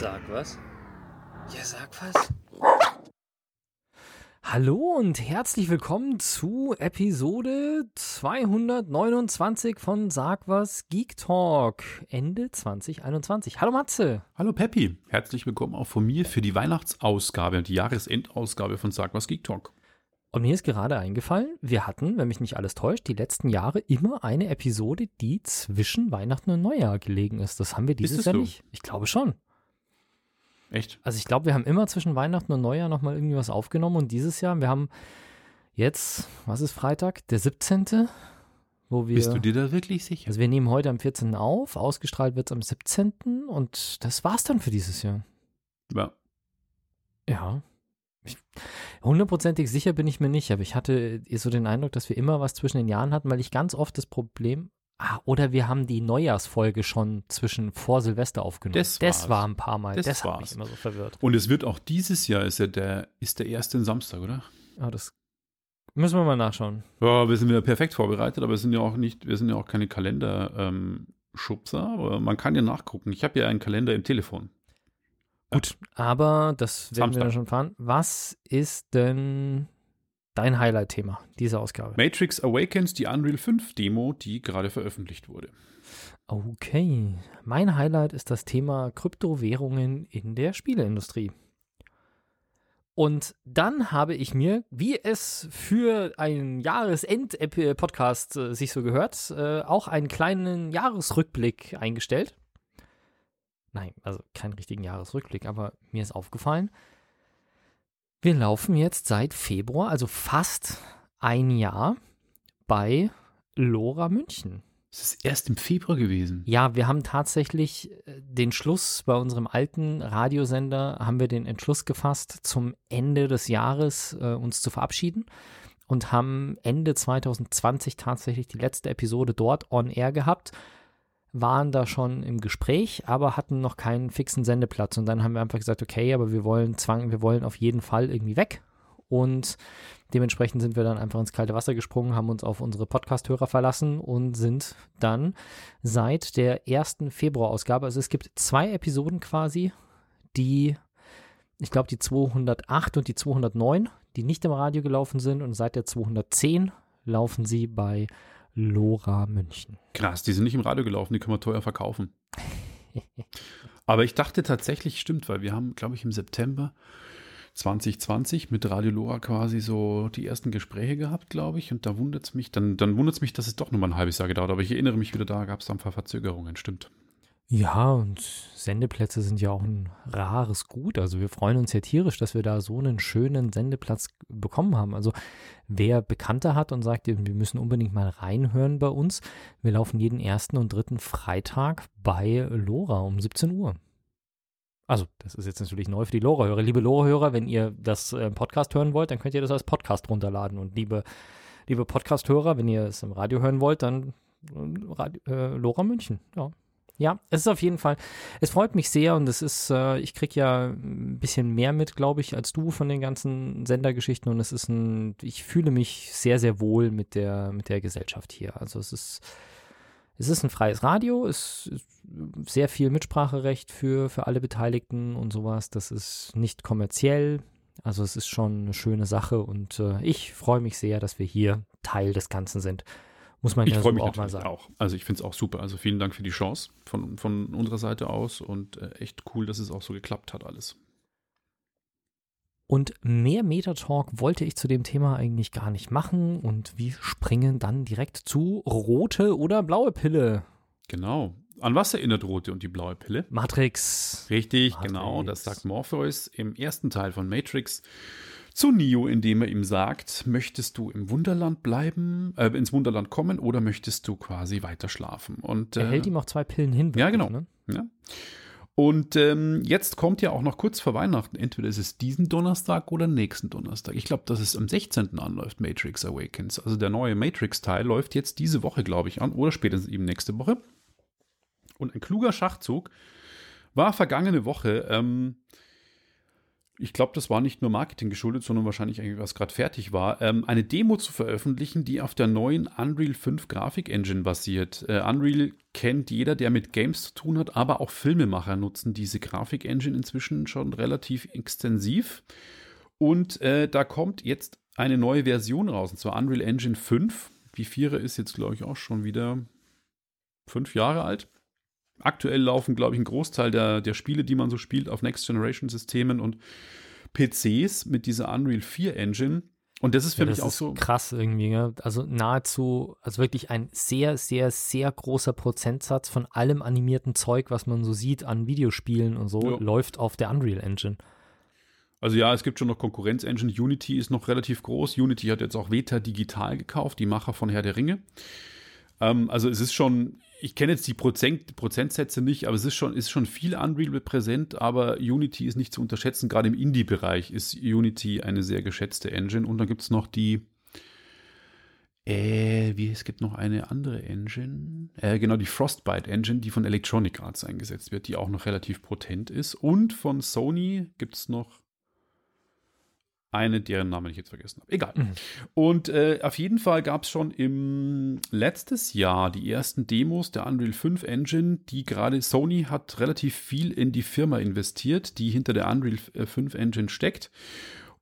Sag was? Ja, sag was. Hallo und herzlich willkommen zu Episode 229 von Sag was Geek Talk Ende 2021. Hallo Matze. Hallo Peppi, herzlich willkommen auch von mir für die Weihnachtsausgabe, die Jahresendausgabe von Sag was Geek Talk. Und mir ist gerade eingefallen, wir hatten, wenn mich nicht alles täuscht, die letzten Jahre immer eine Episode, die zwischen Weihnachten und Neujahr gelegen ist. Das haben wir dieses es Jahr so? nicht. Ich glaube schon. Echt? Also ich glaube, wir haben immer zwischen Weihnachten und Neujahr nochmal irgendwie was aufgenommen und dieses Jahr, wir haben jetzt, was ist Freitag? Der 17. Wo wir, Bist du dir da wirklich sicher? also wir nehmen heute am 14. auf, ausgestrahlt wird es am 17. und das war's dann für dieses Jahr. Ja. Ja. Hundertprozentig sicher bin ich mir nicht, aber ich hatte so den Eindruck, dass wir immer was zwischen den Jahren hatten, weil ich ganz oft das Problem. Ah, oder wir haben die Neujahrsfolge schon zwischen vor Silvester aufgenommen. Das das war ein paar Mal. Das, Das hat mich immer so verwirrt. Und es wird auch dieses Jahr, ist ja der, ist der erste Samstag, oder? Ah, das müssen wir mal nachschauen. Ja, wir sind wieder perfekt vorbereitet, aber wir sind ja auch nicht, wir sind ja auch keine Kalender-Schubser, aber man kann ja nachgucken. Ich habe ja einen Kalender im Telefon. Gut, aber das werden wir Samstag. dann schon fahren. Was ist denn dein Highlight-Thema dieser Ausgabe? Matrix Awakens, die Unreal 5 Demo, die gerade veröffentlicht wurde. Okay, mein Highlight ist das Thema Kryptowährungen in der Spieleindustrie. Und dann habe ich mir, wie es für einen Jahresend-Podcast äh, sich so gehört, äh, auch einen kleinen Jahresrückblick eingestellt. Nein, also keinen richtigen Jahresrückblick, aber mir ist aufgefallen, wir laufen jetzt seit Februar, also fast ein Jahr, bei Lora München. Es ist erst im Februar gewesen. Ja, wir haben tatsächlich äh, den Schluss bei unserem alten Radiosender, haben wir den Entschluss gefasst, zum Ende des Jahres äh, uns zu verabschieden und haben Ende 2020 tatsächlich die letzte Episode dort on air gehabt, waren da schon im Gespräch, aber hatten noch keinen fixen Sendeplatz. Und dann haben wir einfach gesagt, okay, aber wir wollen zwang, wir wollen auf jeden Fall irgendwie weg. Und dementsprechend sind wir dann einfach ins kalte Wasser gesprungen, haben uns auf unsere Podcast-Hörer verlassen und sind dann seit der ersten Februarausgabe, also es gibt zwei Episoden quasi, die, ich glaube die 208 und die 209, die nicht im Radio gelaufen sind und seit der 210 laufen sie bei Lora München. Krass, die sind nicht im Radio gelaufen, die können wir teuer verkaufen. Aber ich dachte tatsächlich, stimmt, weil wir haben, glaube ich, im September 2020 mit Radio Lora quasi so die ersten Gespräche gehabt, glaube ich. Und da wundert es mich, dann, dann wundert es mich, dass es doch nochmal ein halbes Jahr gedauert. Aber ich erinnere mich wieder, da gab es ein paar Verzögerungen, stimmt. Ja, und Sendeplätze sind ja auch ein rares Gut. Also wir freuen uns ja tierisch, dass wir da so einen schönen Sendeplatz bekommen haben. Also wer Bekannte hat und sagt, wir müssen unbedingt mal reinhören bei uns, wir laufen jeden ersten und dritten Freitag bei Lora um 17 Uhr. Also, das ist jetzt natürlich neu für die Lora-Hörer. Liebe Lora-Hörer, wenn ihr das äh, Podcast hören wollt, dann könnt ihr das als Podcast runterladen. Und liebe, liebe Podcast-Hörer, wenn ihr es im Radio hören wollt, dann äh, Radio, äh, Lora München. Ja. Ja, es ist auf jeden Fall, es freut mich sehr und es ist, äh, ich krieg ja ein bisschen mehr mit, glaube ich, als du von den ganzen Sendergeschichten und es ist ein, ich fühle mich sehr, sehr wohl mit der, mit der Gesellschaft hier. Also es ist, es ist ein freies Radio, es ist sehr viel Mitspracherecht für, für alle Beteiligten und sowas. Das ist nicht kommerziell. Also es ist schon eine schöne Sache und äh, ich freue mich sehr, dass wir hier Teil des Ganzen sind. Muss man Ich ja freue so mich auch mal sagen. auch. Also ich finde es auch super. Also vielen Dank für die Chance von, von unserer Seite aus und äh, echt cool, dass es auch so geklappt hat alles. Und mehr Metatalk wollte ich zu dem Thema eigentlich gar nicht machen und wir springen dann direkt zu rote oder blaue Pille. Genau. An was erinnert Rote und die blaue Pille? Matrix. Richtig, Matrix. genau. Das sagt Morpheus im ersten Teil von Matrix zu Neo, indem er ihm sagt, möchtest du im Wunderland bleiben, äh, ins Wunderland kommen oder möchtest du quasi weiter schlafen? Und Er äh, hält ihm auch zwei Pillen hin. Ja, genau. Ne? Ja. Und ähm, jetzt kommt ja auch noch kurz vor Weihnachten, entweder ist es diesen Donnerstag oder nächsten Donnerstag. Ich glaube, dass es am 16. anläuft, Matrix Awakens. Also der neue Matrix-Teil läuft jetzt diese Woche, glaube ich, an oder spätestens eben nächste Woche. Und ein kluger Schachzug war vergangene Woche, ähm, ich glaube, das war nicht nur Marketing geschuldet, sondern wahrscheinlich eigentlich, was gerade fertig war, ähm, eine Demo zu veröffentlichen, die auf der neuen Unreal 5 Grafik-Engine basiert. Äh, Unreal kennt jeder, der mit Games zu tun hat, aber auch Filmemacher nutzen diese Grafik-Engine inzwischen schon relativ extensiv. Und äh, da kommt jetzt eine neue Version raus, und zwar Unreal Engine 5. Die Vierer ist jetzt, glaube ich, auch schon wieder fünf Jahre alt. Aktuell laufen, glaube ich, ein Großteil der, der Spiele, die man so spielt, auf Next-Generation-Systemen und PCs mit dieser Unreal 4 Engine. Und das ist für ja, mich auch so. Krass irgendwie, ja? Also nahezu, also wirklich ein sehr, sehr, sehr großer Prozentsatz von allem animierten Zeug, was man so sieht an Videospielen und so, ja. läuft auf der Unreal Engine. Also ja, es gibt schon noch Konkurrenz-Engine. Unity ist noch relativ groß. Unity hat jetzt auch Veta Digital gekauft, die Macher von Herr der Ringe. Ähm, also es ist schon, ich kenne jetzt die Prozent, Prozentsätze nicht, aber es ist schon, ist schon viel Unreal präsent, aber Unity ist nicht zu unterschätzen. Gerade im Indie-Bereich ist Unity eine sehr geschätzte Engine. Und dann gibt es noch die, äh, wie, es gibt noch eine andere Engine, äh, genau, die Frostbite Engine, die von Electronic Arts eingesetzt wird, die auch noch relativ potent ist. Und von Sony gibt es noch eine, deren Namen ich jetzt vergessen habe. Egal. Mhm. Und äh, auf jeden Fall gab es schon im letztes Jahr die ersten Demos der Unreal 5 Engine, die gerade Sony hat relativ viel in die Firma investiert, die hinter der Unreal 5 äh, Engine steckt.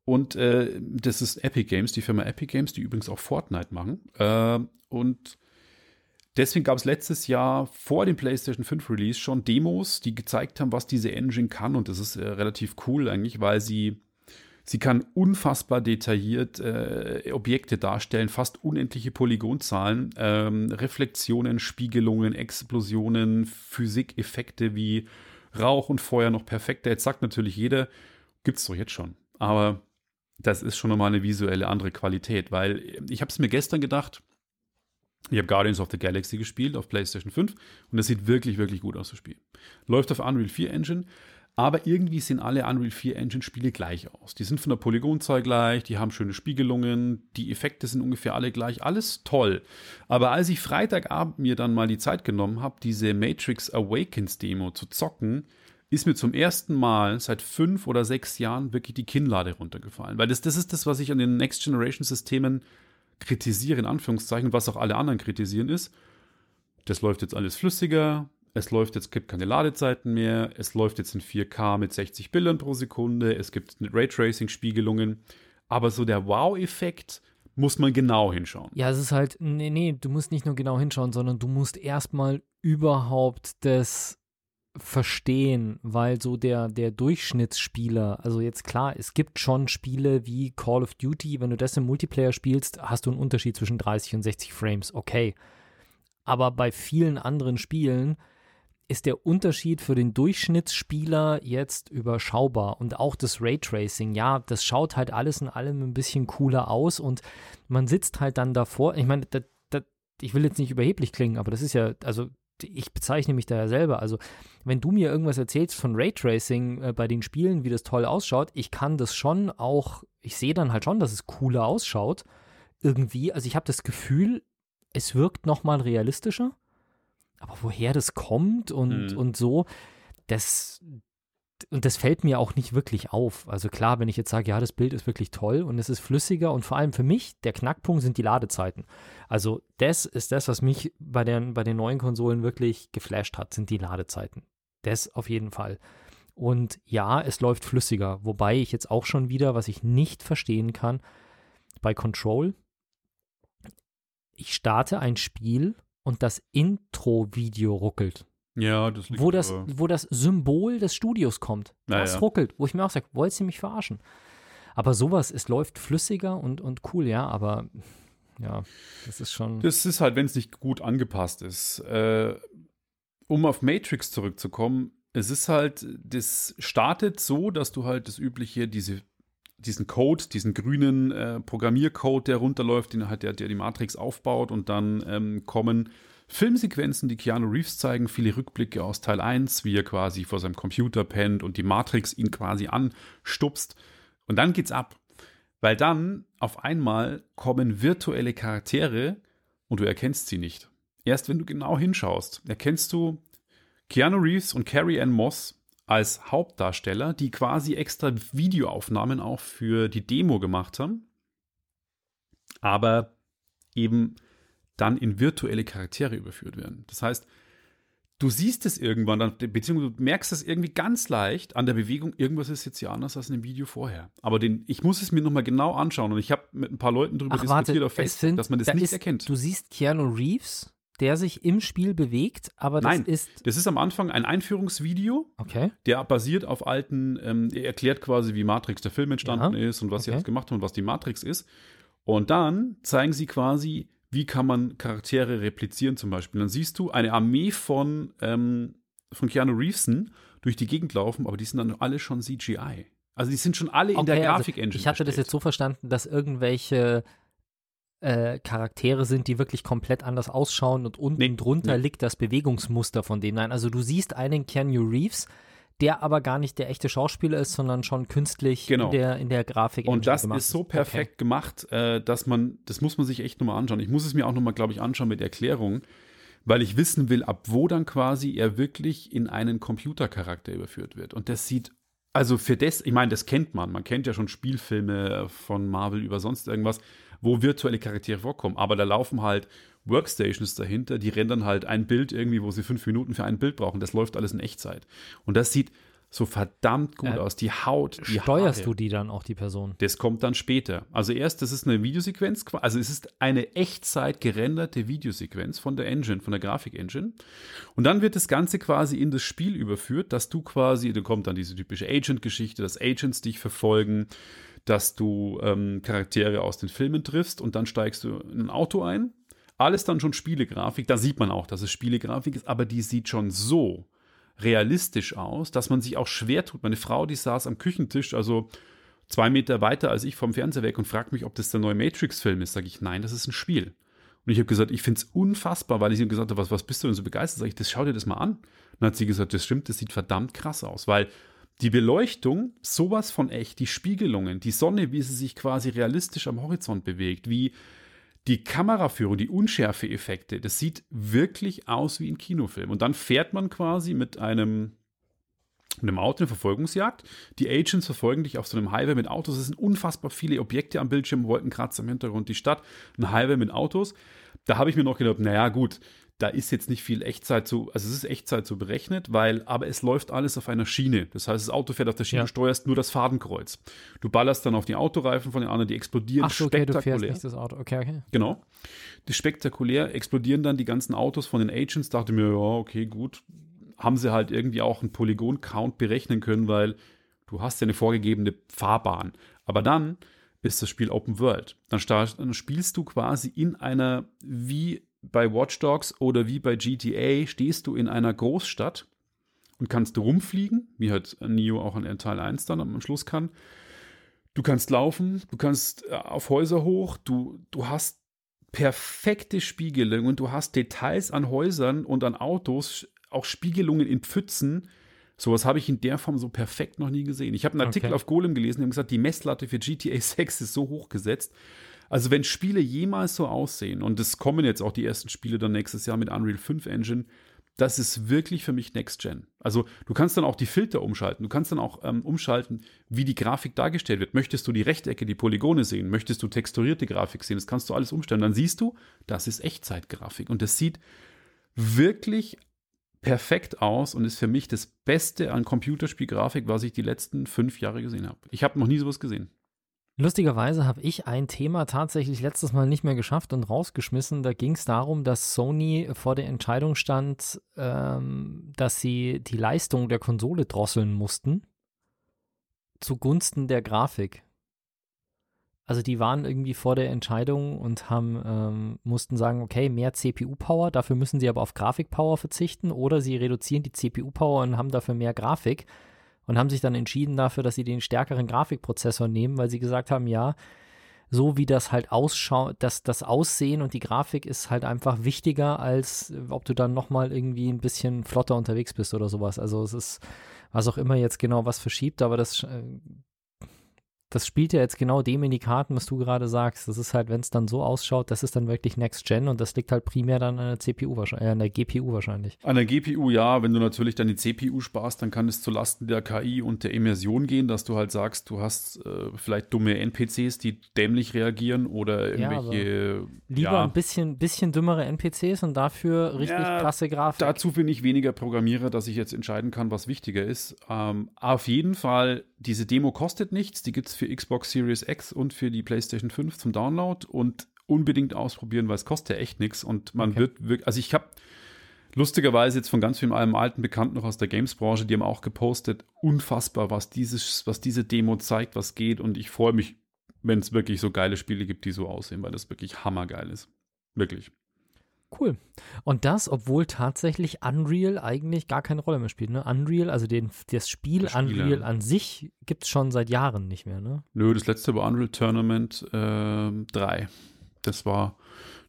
Und äh, das ist Epic Games, die Firma Epic Games, die übrigens auch Fortnite machen. Äh, und deswegen gab es letztes Jahr vor dem PlayStation 5 Release schon Demos, die gezeigt haben, was diese Engine kann. Und das ist äh, relativ cool eigentlich, weil sie Sie kann unfassbar detailliert äh, Objekte darstellen, fast unendliche Polygonzahlen, ähm, Reflexionen, Spiegelungen, Explosionen, Physikeffekte wie Rauch und Feuer noch perfekter. Jetzt sagt natürlich jeder, gibt es doch jetzt schon. Aber das ist schon nochmal eine visuelle andere Qualität, weil ich habe es mir gestern gedacht, ich habe Guardians of the Galaxy gespielt auf PlayStation 5 und das sieht wirklich, wirklich gut aus, das Spiel. Läuft auf Unreal 4 Engine aber irgendwie sehen alle Unreal 4 Engine Spiele gleich aus. Die sind von der Polygonzahl gleich, die haben schöne Spiegelungen, die Effekte sind ungefähr alle gleich, alles toll. Aber als ich Freitagabend mir dann mal die Zeit genommen habe, diese Matrix Awakens Demo zu zocken, ist mir zum ersten Mal seit fünf oder sechs Jahren wirklich die Kinnlade runtergefallen. Weil das, das ist das, was ich an den Next Generation Systemen kritisiere, in Anführungszeichen, was auch alle anderen kritisieren, ist, das läuft jetzt alles flüssiger, es läuft jetzt, gibt keine Ladezeiten mehr, es läuft jetzt in 4K mit 60 Bildern pro Sekunde, es gibt Raytracing-Spiegelungen, aber so der Wow-Effekt muss man genau hinschauen. Ja, es ist halt, nee, nee, du musst nicht nur genau hinschauen, sondern du musst erstmal überhaupt das verstehen, weil so der, der Durchschnittsspieler, also jetzt klar, es gibt schon Spiele wie Call of Duty, wenn du das im Multiplayer spielst, hast du einen Unterschied zwischen 30 und 60 Frames, okay. Aber bei vielen anderen Spielen ist der Unterschied für den Durchschnittsspieler jetzt überschaubar. Und auch das Raytracing, ja, das schaut halt alles in allem ein bisschen cooler aus und man sitzt halt dann davor. Ich meine, das, das, ich will jetzt nicht überheblich klingen, aber das ist ja, also ich bezeichne mich da ja selber. Also, wenn du mir irgendwas erzählst von Raytracing äh, bei den Spielen, wie das toll ausschaut, ich kann das schon auch, ich sehe dann halt schon, dass es cooler ausschaut. Irgendwie, also ich habe das Gefühl, es wirkt nochmal realistischer aber woher das kommt und, mhm. und so, das, und das fällt mir auch nicht wirklich auf. Also klar, wenn ich jetzt sage, ja, das Bild ist wirklich toll und es ist flüssiger und vor allem für mich, der Knackpunkt sind die Ladezeiten. Also das ist das, was mich bei den, bei den neuen Konsolen wirklich geflasht hat, sind die Ladezeiten. Das auf jeden Fall. Und ja, es läuft flüssiger, wobei ich jetzt auch schon wieder, was ich nicht verstehen kann, bei Control, ich starte ein Spiel und das Intro-Video ruckelt. Ja, das liegt wo das, wo das Symbol des Studios kommt. Das ja. ruckelt, wo ich mir auch sage, wollt ihr mich verarschen? Aber sowas, es läuft flüssiger und, und cool, ja, aber ja, das ist schon. Das ist halt, wenn es nicht gut angepasst ist. Äh, um auf Matrix zurückzukommen, es ist halt, das startet so, dass du halt das übliche, diese diesen Code, diesen grünen äh, Programmiercode, der runterläuft, den halt der, der die Matrix aufbaut und dann ähm, kommen Filmsequenzen, die Keanu Reeves zeigen, viele Rückblicke aus Teil 1, wie er quasi vor seinem Computer pennt und die Matrix ihn quasi anstupst. Und dann geht's ab. Weil dann auf einmal kommen virtuelle Charaktere und du erkennst sie nicht. Erst wenn du genau hinschaust, erkennst du Keanu Reeves und Carrie Ann Moss als Hauptdarsteller, die quasi extra Videoaufnahmen auch für die Demo gemacht haben, aber eben dann in virtuelle Charaktere überführt werden. Das heißt, du siehst es irgendwann, dann, beziehungsweise du merkst es irgendwie ganz leicht an der Bewegung, irgendwas ist jetzt hier anders als in dem Video vorher. Aber den, ich muss es mir nochmal genau anschauen und ich habe mit ein paar Leuten darüber Ach, diskutiert warte, auf Facebook, sind- dass man das da nicht ist, erkennt. Du siehst Keanu Reeves, der sich im Spiel bewegt, aber das Nein. ist. Das ist am Anfang ein Einführungsvideo, Okay. der basiert auf alten, ähm, er erklärt quasi, wie Matrix der Film entstanden Ja, ist und was sie okay. alles gemacht haben und was die Matrix ist. Und dann zeigen sie quasi, wie kann man Charaktere replizieren zum Beispiel. Dann siehst du eine Armee von, ähm, von Keanu Reevesen durch die Gegend laufen, aber die sind dann alle schon CGI. Also die sind schon alle in der Okay, also Grafik-Engine. Ich hatte das jetzt so verstanden, dass irgendwelche äh, Charaktere sind, die wirklich komplett anders ausschauen und unten Nee, drunter nee. liegt das Bewegungsmuster von denen. Nein, also du siehst einen Keanu Reeves, der aber gar nicht der echte Schauspieler ist, sondern schon künstlich Genau. in der, in der Grafik. Und das ist so perfekt gemacht, äh, dass man, das muss man sich echt nochmal anschauen. Ich muss es mir auch nochmal, glaube ich, anschauen mit Erklärung, weil ich wissen will, ab wo dann quasi er wirklich in einen Computercharakter überführt wird. Und das sieht, also für das, ich meine, das kennt man. Man kennt ja schon Spielfilme von Marvel über sonst irgendwas, wo virtuelle Charaktere vorkommen. Aber da laufen halt Workstations dahinter, die rendern halt ein Bild irgendwie, wo sie fünf Minuten für ein Bild brauchen. Das läuft alles in Echtzeit. Und das sieht so verdammt gut Äh, aus. Die Haut, die Steuerst Haare. du die dann auch, die Person? Das kommt dann später. Also erst, das ist eine Videosequenz, also es ist eine Echtzeit gerenderte Videosequenz von der Engine, von der Grafik-Engine. Und dann wird das Ganze quasi in das Spiel überführt, dass du quasi, da kommt dann diese typische Agent-Geschichte, dass Agents dich verfolgen, dass du ähm, Charaktere aus den Filmen triffst und dann steigst du in ein Auto ein. Alles dann schon Spielegrafik. Da sieht man auch, dass es Spielegrafik ist, aber die sieht schon so realistisch aus, dass man sich auch schwer tut. Meine Frau, die saß am Küchentisch, also zwei Meter weiter als ich vom Fernseher weg und fragt mich, ob das der neue Matrix-Film ist. Sage ich, nein, das ist ein Spiel. Und ich habe gesagt, ich finde es unfassbar, weil ich ihr gesagt habe, was, was bist du denn so begeistert? Sag ich, das schau dir das mal an. Dann hat sie gesagt, das stimmt, das sieht verdammt krass aus, weil die Beleuchtung, sowas von echt, die Spiegelungen, die Sonne, wie sie sich quasi realistisch am Horizont bewegt, wie die Kameraführung, die Unschärfe-Effekte, das sieht wirklich aus wie ein Kinofilm. Und dann fährt man quasi mit einem, mit einem Auto eine Verfolgungsjagd. Die Agents verfolgen dich auf so einem Highway mit Autos. Es sind unfassbar viele Objekte am Bildschirm, Wolkenkratzer im Hintergrund, die Stadt, ein Highway mit Autos. Da habe ich mir noch gedacht, naja, gut, da ist jetzt nicht viel Echtzeit zu, also es ist Echtzeit so berechnet, weil, aber es läuft alles auf einer Schiene. Das heißt, das Auto fährt auf der Schiene, Ja. du steuerst nur das Fadenkreuz. Du ballerst dann auf die Autoreifen von den anderen, die explodieren Ach so, okay, du fährst spektakulär. nicht das Auto. Okay, okay. Genau. Die spektakulär explodieren dann die ganzen Autos von den Agents. Dachte mir, ja, okay, gut. Haben sie halt irgendwie auch einen Polygon-Count berechnen können, weil du hast ja eine vorgegebene Fahrbahn. Aber dann ist das Spiel Open World. Dann, dann spielst du quasi in einer, wie bei Watch Dogs oder wie bei GTA, stehst du in einer Großstadt und kannst rumfliegen, wie halt Neo auch in Teil 1 dann am Schluss kann. Du kannst laufen, du kannst äh, auf Häuser hoch, du, du hast perfekte Spiegelungen, du hast Details an Häusern und an Autos, auch Spiegelungen in Pfützen. Sowas habe ich in der Form so perfekt noch nie gesehen. Ich habe einen Artikel Okay. auf Golem gelesen, die haben gesagt, die Messlatte für GTA 6 ist so hoch gesetzt. Also wenn Spiele jemals so aussehen, und es kommen jetzt auch die ersten Spiele dann nächstes Jahr mit Unreal 5 Engine, das ist wirklich für mich Next Gen. Also du kannst dann auch die Filter umschalten. Du kannst dann auch ähm, umschalten, wie die Grafik dargestellt wird. Möchtest du die Rechtecke, die Polygone sehen? Möchtest du texturierte Grafik sehen? Das kannst du alles umstellen. Dann siehst du, das ist Echtzeitgrafik. Und das sieht wirklich perfekt aus und ist für mich das Beste an Computerspielgrafik, was ich die letzten fünf Jahre gesehen habe. Ich habe noch nie sowas gesehen. Lustigerweise habe ich ein Thema tatsächlich letztes Mal nicht mehr geschafft und rausgeschmissen. Da ging es darum, dass Sony vor der Entscheidung stand, ähm, dass sie die Leistung der Konsole drosseln mussten zugunsten der Grafik. Also die waren irgendwie vor der Entscheidung und haben ähm, mussten sagen, okay, mehr CPU-Power, dafür müssen sie aber auf Grafik-Power verzichten oder sie reduzieren die CPU-Power und haben dafür mehr Grafik und haben sich dann entschieden dafür, dass sie den stärkeren Grafikprozessor nehmen, weil sie gesagt haben, ja, so wie das halt ausschaut, das, das Aussehen und die Grafik ist halt einfach wichtiger, als äh, ob du dann nochmal irgendwie ein bisschen flotter unterwegs bist oder sowas. Also es ist, was auch immer jetzt genau was verschiebt, aber das, äh, das spielt ja jetzt genau dem in die Karten, was du gerade sagst. Das ist halt, wenn es dann so ausschaut, das ist dann wirklich Next Gen und das liegt halt primär dann an der CPU wahrscheinlich, äh, an der GPU wahrscheinlich. An der GPU ja, wenn du natürlich dann die CPU sparst, dann kann es zu Lasten der KI und der Immersion gehen, dass du halt sagst, du hast äh, vielleicht dumme NPCs, die dämlich reagieren oder irgendwelche. Ja, lieber ja, ein bisschen, bisschen dümmere NPCs und dafür richtig ja, krasse Grafik. Dazu bin ich weniger Programmierer, dass ich jetzt entscheiden kann, was wichtiger ist. Ähm, auf jeden Fall, diese Demo kostet nichts, die gibt es für Xbox Series X und für die PlayStation 5 zum Download und unbedingt ausprobieren, weil es kostet ja echt nichts und man okay. wird wirklich, also ich habe lustigerweise jetzt von ganz vielen alten Bekannten noch aus der Games-Branche, die haben auch gepostet, unfassbar, was dieses, was diese Demo zeigt, was geht und ich freue mich, wenn es wirklich so geile Spiele gibt, die so aussehen, weil das wirklich hammergeil ist. Wirklich. Cool. Und das, obwohl tatsächlich Unreal eigentlich gar keine Rolle mehr spielt. Ne? Unreal, also den, das Spiel das Unreal an sich gibt es schon seit Jahren nicht mehr. Ne? Nö, das letzte war Unreal Tournament äh, 3. Das war,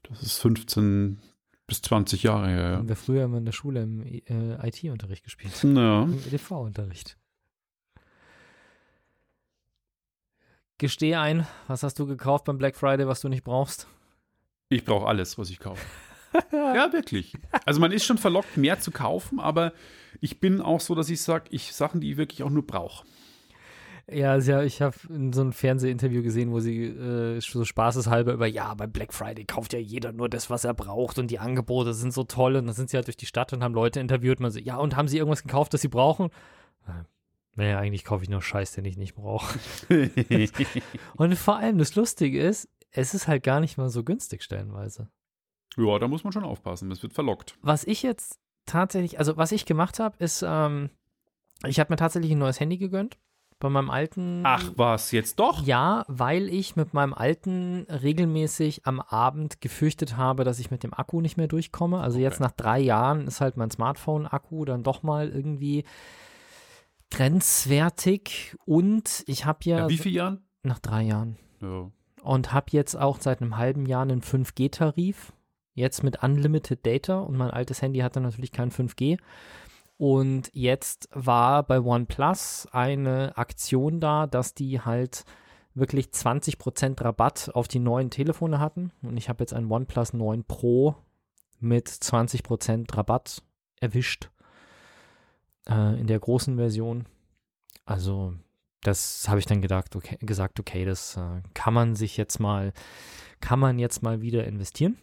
das ist 15 bis 20 Jahre her. Ja. Haben wir früher immer in der Schule im äh, IT-Unterricht gespielt. Ja. Im EDV-Unterricht. Gestehe ein, was hast du gekauft beim Black Friday, was du nicht brauchst? Ich brauche alles, was ich kaufe. ja, wirklich. Also man ist schon verlockt, mehr zu kaufen, aber ich bin auch so, dass ich sage, ich Sachen, die ich wirklich auch nur brauche. Ja, ja, ich habe in so einem Fernsehinterview gesehen, wo sie äh, so spaßeshalber über, ja, bei Black Friday kauft ja jeder nur das, was er braucht und die Angebote sind so toll und dann sind sie halt durch die Stadt und haben Leute interviewt und man so, ja, und haben sie irgendwas gekauft, das sie brauchen? Naja, eigentlich kaufe ich nur Scheiß, den ich nicht brauche. und vor allem das Lustige ist, es ist halt gar nicht mal so günstig stellenweise. Ja, da muss man schon aufpassen. Das wird verlockt. Was ich jetzt tatsächlich, also was ich gemacht habe, ist, ähm, ich habe mir tatsächlich ein neues Handy gegönnt. Bei meinem alten. Ach, was, jetzt doch? Ja, weil ich mit meinem alten regelmäßig am Abend gefürchtet habe, dass ich mit dem Akku nicht mehr durchkomme. Also okay. jetzt nach drei Jahren ist halt mein Smartphone-Akku dann doch mal irgendwie grenzwertig. Und ich habe ja. ja. Wie viele Jahren? Nach drei Jahren. Ja. Und habe jetzt auch seit einem halben Jahr einen 5G-Tarif Jetzt mit Unlimited Data und mein altes Handy hatte natürlich kein 5G. Und jetzt war bei OnePlus eine Aktion da, dass die halt wirklich 20% Rabatt auf die neuen Telefone hatten. Und ich habe jetzt ein OnePlus 9 Pro mit 20% Rabatt erwischt äh, in der großen Version. Also das habe ich dann gedacht, okay, gesagt, okay, das äh, kann man sich jetzt mal, kann man jetzt mal wieder investieren.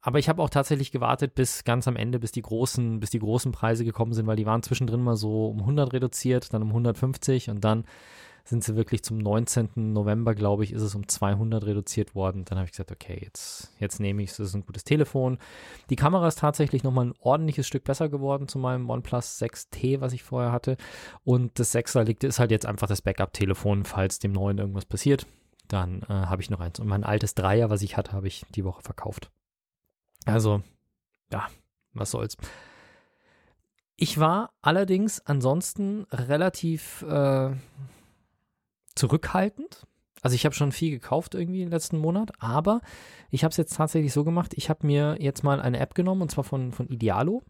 Aber ich habe auch tatsächlich gewartet bis ganz am Ende, bis die großen, bis die großen Preise gekommen sind, weil die waren zwischendrin mal so um 100 reduziert, dann um 150 und dann sind sie wirklich zum 19. November, glaube ich, ist es um 200 reduziert worden. Dann habe ich gesagt, okay, jetzt, jetzt nehme ich es, das ist ein gutes Telefon. Die Kamera ist tatsächlich nochmal ein ordentliches Stück besser geworden zu meinem OnePlus 6T, was ich vorher hatte. Und das 6er liegt, ist halt jetzt einfach das Backup-Telefon, falls dem neuen irgendwas passiert. Dann äh, habe ich noch eins. Und mein altes Dreier, was ich hatte, habe ich die Woche verkauft. Also, ja, was soll's. Ich war allerdings ansonsten relativ äh, zurückhaltend. Also ich habe schon viel gekauft irgendwie im letzten Monat, aber ich habe es jetzt tatsächlich so gemacht, ich habe mir jetzt mal eine App genommen und zwar von, von Idealo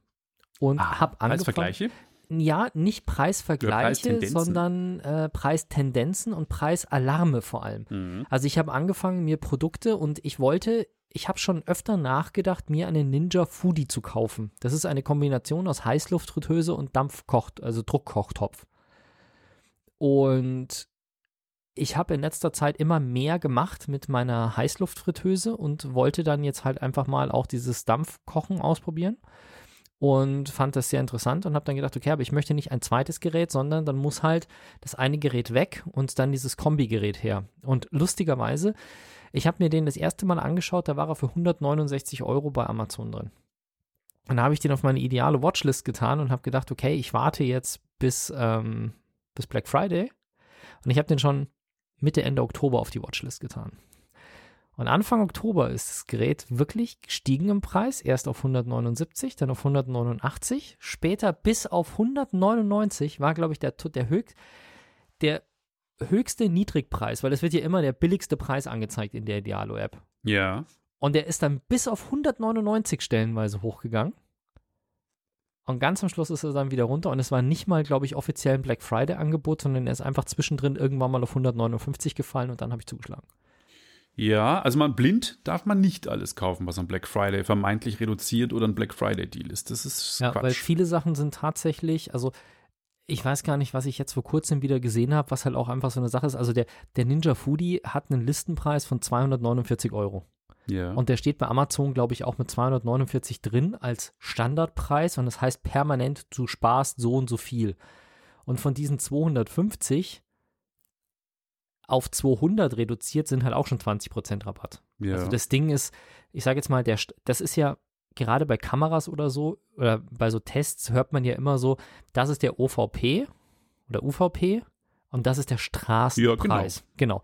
und ah, habe angefangen. Preisvergleiche? Ja, nicht Preisvergleiche, sondern äh, Preistendenzen und Preisalarme vor allem. Mhm. Also ich habe angefangen, mir Produkte und ich wollte ich habe schon öfter nachgedacht, mir eine Ninja Foodie zu kaufen. Das ist eine Kombination aus Heißluftfritteuse und Dampfkocht, also Druckkochtopf. Und ich habe in letzter Zeit immer mehr gemacht mit meiner Heißluftfritteuse und wollte dann jetzt halt einfach mal auch dieses Dampfkochen ausprobieren und fand das sehr interessant und habe dann gedacht, okay, aber ich möchte nicht ein zweites Gerät, sondern dann muss halt das eine Gerät weg und dann dieses Kombigerät her. Und lustigerweise ich habe mir den das erste Mal angeschaut, da war er für 169 Euro bei Amazon drin. Und da habe ich den auf meine ideale Watchlist getan und habe gedacht, okay, ich warte jetzt bis, ähm, bis Black Friday. Und ich habe den schon Mitte, Ende Oktober auf die Watchlist getan. Und Anfang Oktober ist das Gerät wirklich gestiegen im Preis. Erst auf 179, dann auf 189, später bis auf 199 war, glaube ich, der, der höchst, der höchste Niedrigpreis, weil es wird ja immer der billigste Preis angezeigt in der Idealo-App. Ja. Und der ist dann bis auf 199 stellenweise hochgegangen. Und ganz am Schluss ist er dann wieder runter und es war nicht mal, glaube ich, offiziell ein Black Friday-Angebot, sondern er ist einfach zwischendrin irgendwann mal auf 159 gefallen und dann habe ich zugeschlagen. Ja, also man blind darf man nicht alles kaufen, was am Black Friday vermeintlich reduziert oder ein Black Friday Deal ist. Das ist ja, Quatsch. weil viele Sachen sind tatsächlich, also ich weiß gar nicht, was ich jetzt vor kurzem wieder gesehen habe, was halt auch einfach so eine Sache ist. Also der, der Ninja Foodie hat einen Listenpreis von 249 Euro. ja. Und der steht bei Amazon, glaube ich, auch mit 249 drin als Standardpreis und das heißt permanent, du sparst so und so viel. Und von diesen 250 auf 200 reduziert sind halt auch schon 20% Rabatt. ja. Also das Ding ist, ich sage jetzt mal, der, das ist ja gerade bei Kameras oder so, oder bei so Tests hört man ja immer so, das ist der OVP oder UVP und das ist der Straßenpreis. genau.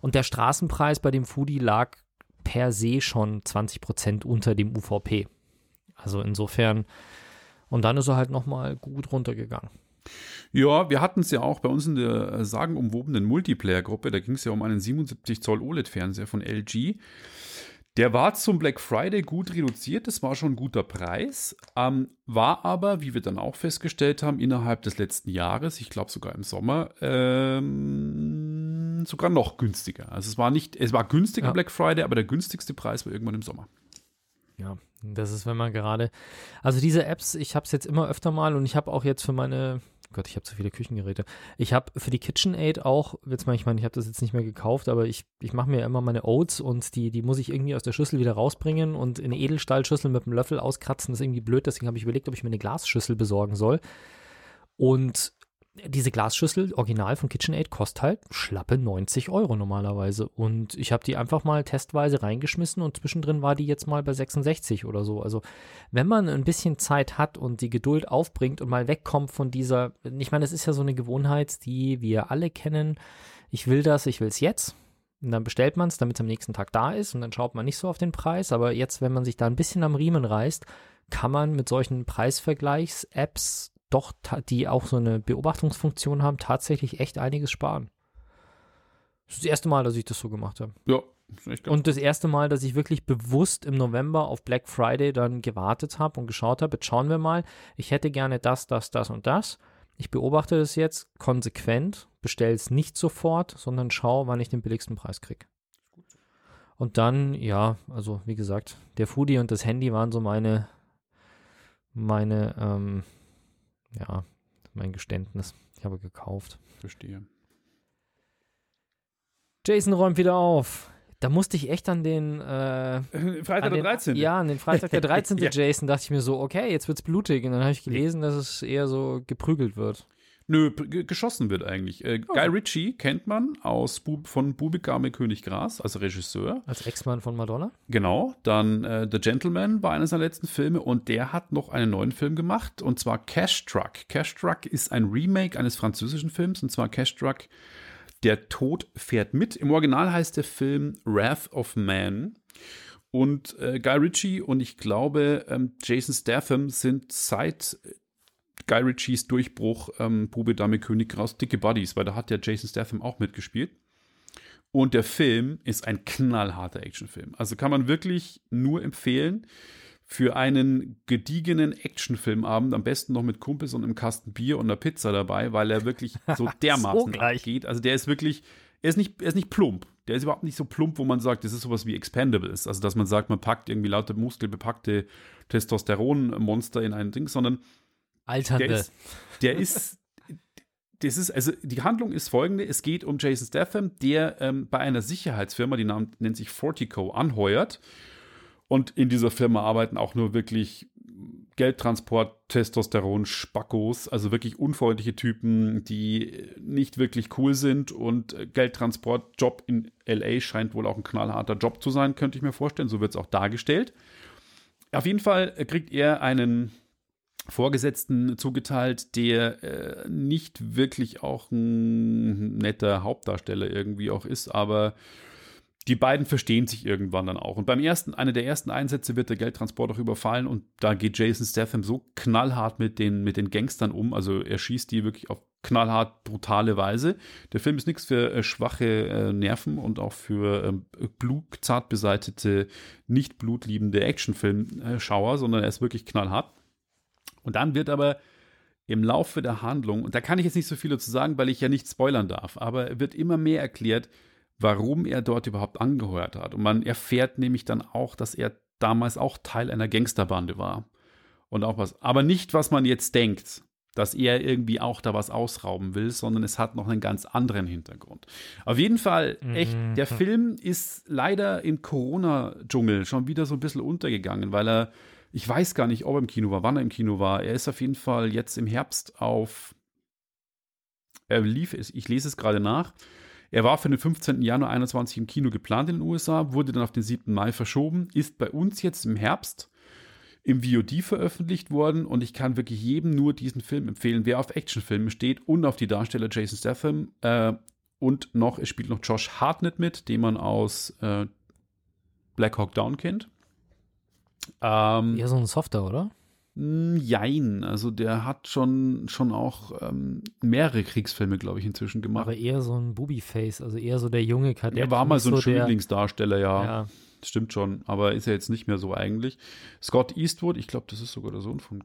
Und der Straßenpreis bei dem Foodie lag per se schon 20% unter dem UVP. Also insofern, und dann ist er halt nochmal gut runtergegangen. Ja, wir hatten es ja auch bei uns in der äh, sagenumwobenen Multiplayer-Gruppe. Da ging es ja um einen 77 Zoll OLED-Fernseher von LG. Der war zum Black Friday gut reduziert, das war schon ein guter Preis, ähm, war aber, wie wir dann auch festgestellt haben, innerhalb des letzten Jahres, ich glaube sogar im Sommer, ähm, sogar noch günstiger. Also es war nicht, es war günstiger Ja. Black Friday, aber der günstigste Preis war irgendwann im Sommer. Ja, das ist, wenn man gerade, also diese Apps, ich habe es jetzt immer öfter mal und ich habe auch jetzt für meine, Gott, ich habe zu viele Küchengeräte. Ich habe für die KitchenAid auch, jetzt mal, ich meine, ich habe das jetzt nicht mehr gekauft, aber ich, ich mache mir immer meine Oats und die, die muss ich irgendwie aus der Schüssel wieder rausbringen und in eine Edelstahlschüssel mit einem Löffel auskratzen, das ist irgendwie blöd, deswegen habe ich überlegt, ob ich mir eine Glasschüssel besorgen soll. Und diese Glasschüssel, original von KitchenAid, kostet halt schlappe 90 Euro normalerweise. Und ich habe die einfach mal testweise reingeschmissen und zwischendrin war die jetzt mal bei 66 oder so. Also wenn man ein bisschen Zeit hat und die Geduld aufbringt und mal wegkommt von dieser, ich meine, es ist ja so eine Gewohnheit, die wir alle kennen. Ich will das, ich will es jetzt. Und dann bestellt man es, damit es am nächsten Tag da ist und dann schaut man nicht so auf den Preis. Aber jetzt, wenn man sich da ein bisschen am Riemen reißt, kann man mit solchen Preisvergleichs-Apps doch, die auch so eine Beobachtungsfunktion haben, tatsächlich echt einiges sparen. Das ist das erste Mal, dass ich das so gemacht habe. Ja, Und das erste Mal, dass ich wirklich bewusst im November auf Black Friday dann gewartet habe und geschaut habe, jetzt schauen wir mal, ich hätte gerne das, das, das und das. Ich beobachte das jetzt konsequent, bestelle es nicht sofort, sondern schaue, wann ich den billigsten Preis kriege. Und dann, ja, also wie gesagt, der Foodie und das Handy waren so meine, meine, ähm, ja, mein Geständnis. Ich habe gekauft. verstehe. Jason räumt wieder auf. Da musste ich echt an den, äh, Freitag an der den, 13. Ja, an den Freitag der 13. Ja. Jason dachte ich mir so, okay, jetzt wird's blutig. Und dann habe ich gelesen, dass es eher so geprügelt wird. Nö, geschossen wird eigentlich. Äh, Guy Ritchie kennt man aus Bu von Bubikame König Gras, als Regisseur. Als Ex-Mann von Madonna. Genau. Dann äh, The Gentleman war einer seiner letzten Filme und der hat noch einen neuen Film gemacht und zwar Cash Truck. Cash Truck ist ein Remake eines französischen Films und zwar Cash Truck Der Tod fährt mit. Im Original heißt der Film Wrath of Man. Und äh, Guy Ritchie und ich glaube ähm, Jason Statham sind seit Guy Ritchies Durchbruch ähm, Bube, Dame, König raus dicke Buddies, weil da hat ja Jason Statham auch mitgespielt. Und der Film ist ein knallharter Actionfilm. Also kann man wirklich nur empfehlen für einen gediegenen Actionfilmabend, am besten noch mit Kumpels und einem Kasten Bier und einer Pizza dabei, weil er wirklich so dermaßen gleich. geht. Also der ist wirklich, er ist nicht, er ist nicht plump. Der ist überhaupt nicht so plump, wo man sagt, das ist sowas wie Expendables. Also dass man sagt, man packt irgendwie lauter muskelbepackte Testosteronmonster in ein Ding, sondern Alternde. der ist, der ist, das ist, also die Handlung ist folgende: Es geht um Jason Statham, der ähm, bei einer Sicherheitsfirma, die Name, nennt sich Fortico, anheuert. Und in dieser Firma arbeiten auch nur wirklich Geldtransport, Testosteron, Spackos, also wirklich unfreundliche Typen, die nicht wirklich cool sind. Und äh, Geldtransport, Job in LA scheint wohl auch ein knallharter Job zu sein, könnte ich mir vorstellen. So wird es auch dargestellt. Auf jeden Fall äh, kriegt er einen Vorgesetzten zugeteilt, der äh, nicht wirklich auch ein netter Hauptdarsteller irgendwie auch ist, aber die beiden verstehen sich irgendwann dann auch. Und beim ersten, einer der ersten Einsätze wird der Geldtransport auch überfallen und da geht Jason Statham so knallhart mit den, mit den Gangstern um. Also er schießt die wirklich auf knallhart brutale Weise. Der Film ist nichts für äh, schwache äh, Nerven und auch für ähm, blutzart beseitete, nicht blutliebende Actionfilmschauer, sondern er ist wirklich knallhart. Und dann wird aber im Laufe der Handlung, und da kann ich jetzt nicht so viel dazu sagen, weil ich ja nicht spoilern darf, aber wird immer mehr erklärt, warum er dort überhaupt angehört hat. Und man erfährt nämlich dann auch, dass er damals auch Teil einer Gangsterbande war. Und auch was, aber nicht, was man jetzt denkt, dass er irgendwie auch da was ausrauben will, sondern es hat noch einen ganz anderen Hintergrund. Auf jeden Fall, echt, Mhm. der Film ist leider im Corona-Dschungel schon wieder so ein bisschen untergegangen, weil er, ich weiß gar nicht, ob er im Kino war, wann er im Kino war. Er ist auf jeden Fall jetzt im Herbst auf, er lief, es- ich lese es gerade nach, er war für den 15. Januar 21 im Kino geplant in den USA, wurde dann auf den 7. Mai verschoben, ist bei uns jetzt im Herbst im VOD veröffentlicht worden und ich kann wirklich jedem nur diesen Film empfehlen, wer auf Actionfilme steht und auf die Darsteller Jason Statham äh, und noch, es spielt noch Josh Hartnett mit, den man aus äh, Black Hawk Down kennt. Ähm, Eher so ein Softer, oder? Jein, also der hat schon, schon auch ähm, mehrere Kriegsfilme, glaube ich, inzwischen gemacht. Aber eher so ein Booby-Face, also eher so der junge Kadett. er war mal so ein der- Lieblingsdarsteller, ja. Ja, Stimmt schon, aber ist er jetzt nicht mehr so eigentlich. Scott Eastwood, ich glaube, das ist sogar der Sohn von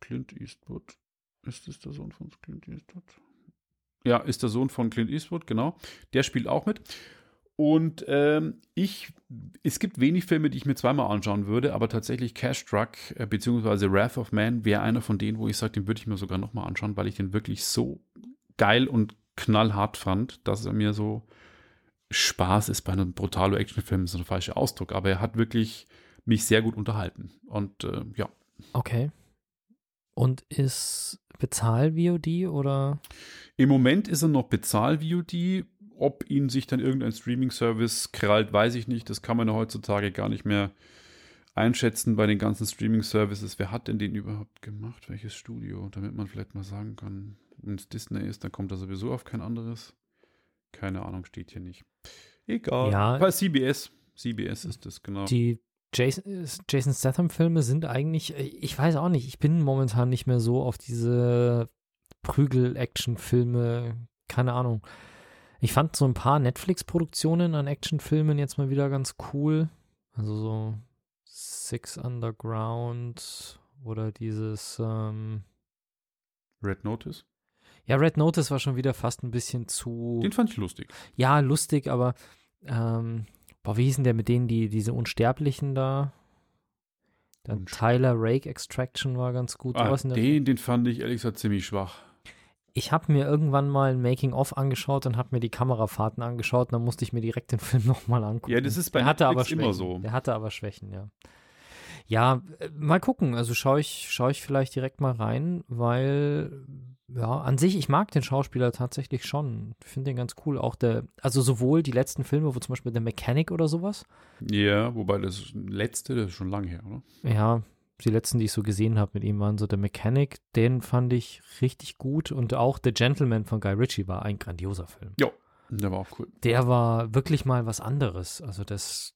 Clint Eastwood. Ist das der Sohn von Clint Eastwood? Ja, ist der Sohn von Clint Eastwood, genau. Der spielt auch mit. Und ähm, ich, es gibt wenig Filme, die ich mir zweimal anschauen würde, aber tatsächlich Cash Truck äh, beziehungsweise Wrath of Man wäre einer von denen, wo ich sage, den würde ich mir sogar nochmal anschauen, weil ich den wirklich so geil und knallhart fand, dass er mir so Spaß ist bei einem brutalo Actionfilm, ist ein falscher Ausdruck, aber er hat wirklich mich sehr gut unterhalten. Und äh, ja, okay. Und ist Bezahl-VOD oder? im Moment ist er noch Bezahl-VOD. Ob ihn sich dann irgendein Streaming-Service krallt, weiß ich nicht. Das kann man ja heutzutage gar nicht mehr einschätzen bei den ganzen Streaming-Services. Wer hat denn den überhaupt gemacht? Welches Studio? Damit man vielleicht mal sagen kann, wenn es Disney ist, dann kommt er sowieso auf kein anderes. Keine Ahnung, steht hier nicht. Egal. Ja. Bei CBS. CBS ist das, genau. Die Jason, Jason Statham-Filme sind eigentlich, ich weiß auch nicht, ich bin momentan nicht mehr so auf diese Prügel-Action-Filme, keine Ahnung. Ich fand so ein paar Netflix-Produktionen an Actionfilmen jetzt mal wieder ganz cool. Also so Six Underground oder dieses, ähm, Red Notice. ja, Red Notice war schon wieder fast ein bisschen zu. Den fand ich lustig. Ja, lustig, aber ähm, boah, wie hießen der mit denen, die, diese Unsterblichen da? Unst- Tyler Rake Extraction war ganz gut. Ah, den, den fand ich ehrlich gesagt ziemlich schwach. Ich habe mir irgendwann mal ein Making-of angeschaut und habe mir die Kamerafahrten angeschaut und dann musste ich mir direkt den Film nochmal angucken. Ja, das ist bei der hatte aber immer Schwächen. so. Der hatte aber Schwächen, ja. Ja, äh, mal gucken. Also schaue ich, schau ich vielleicht direkt mal rein, weil, ja, an sich, ich mag den Schauspieler tatsächlich schon. Ich finde den ganz cool. Auch der, also sowohl die letzten Filme, wo zum Beispiel der Mechanic oder sowas, Ja, wobei das letzte, das ist schon lang her, oder? ja, die letzten, die ich so gesehen habe mit ihm, waren so der Mechanic, den fand ich richtig gut und auch The Gentleman von Guy Ritchie war ein grandioser Film. Ja, der war auch cool. Der war wirklich mal was anderes. Also das,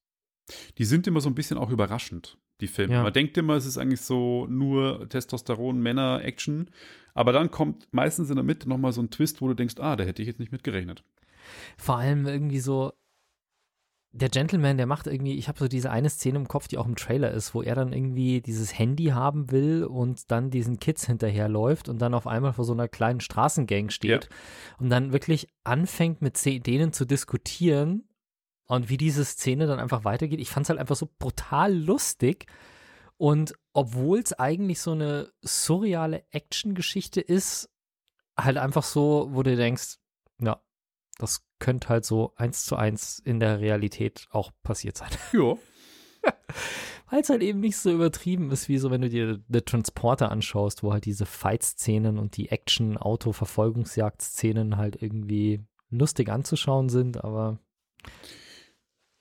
Die sind immer so ein bisschen auch überraschend, die Filme. Ja. Man denkt immer, es ist eigentlich so nur Testosteron, Männer, Action. Aber dann kommt meistens in der Mitte nochmal so ein Twist, wo du denkst, ah, da hätte ich jetzt nicht mit gerechnet. vor allem irgendwie so, der Gentleman, der macht irgendwie, ich habe so diese eine Szene im Kopf, die auch im Trailer ist, wo er dann irgendwie dieses Handy haben will und dann diesen Kids hinterherläuft und dann auf einmal vor so einer kleinen Straßengang steht und dann wirklich anfängt mit denen zu diskutieren und wie diese Szene dann einfach weitergeht. Ich fand es halt einfach so brutal lustig und obwohl es eigentlich so eine surreale Action-Geschichte ist, halt einfach so, wo du denkst, ja, das könnte halt so eins zu eins in der Realität auch passiert sein. Ja. Weil es halt eben nicht so übertrieben ist, wie so, wenn du dir The Transporter anschaust, wo halt diese Fight-Szenen und die Action-Auto-Verfolgungsjagd-Szenen halt irgendwie lustig anzuschauen sind, aber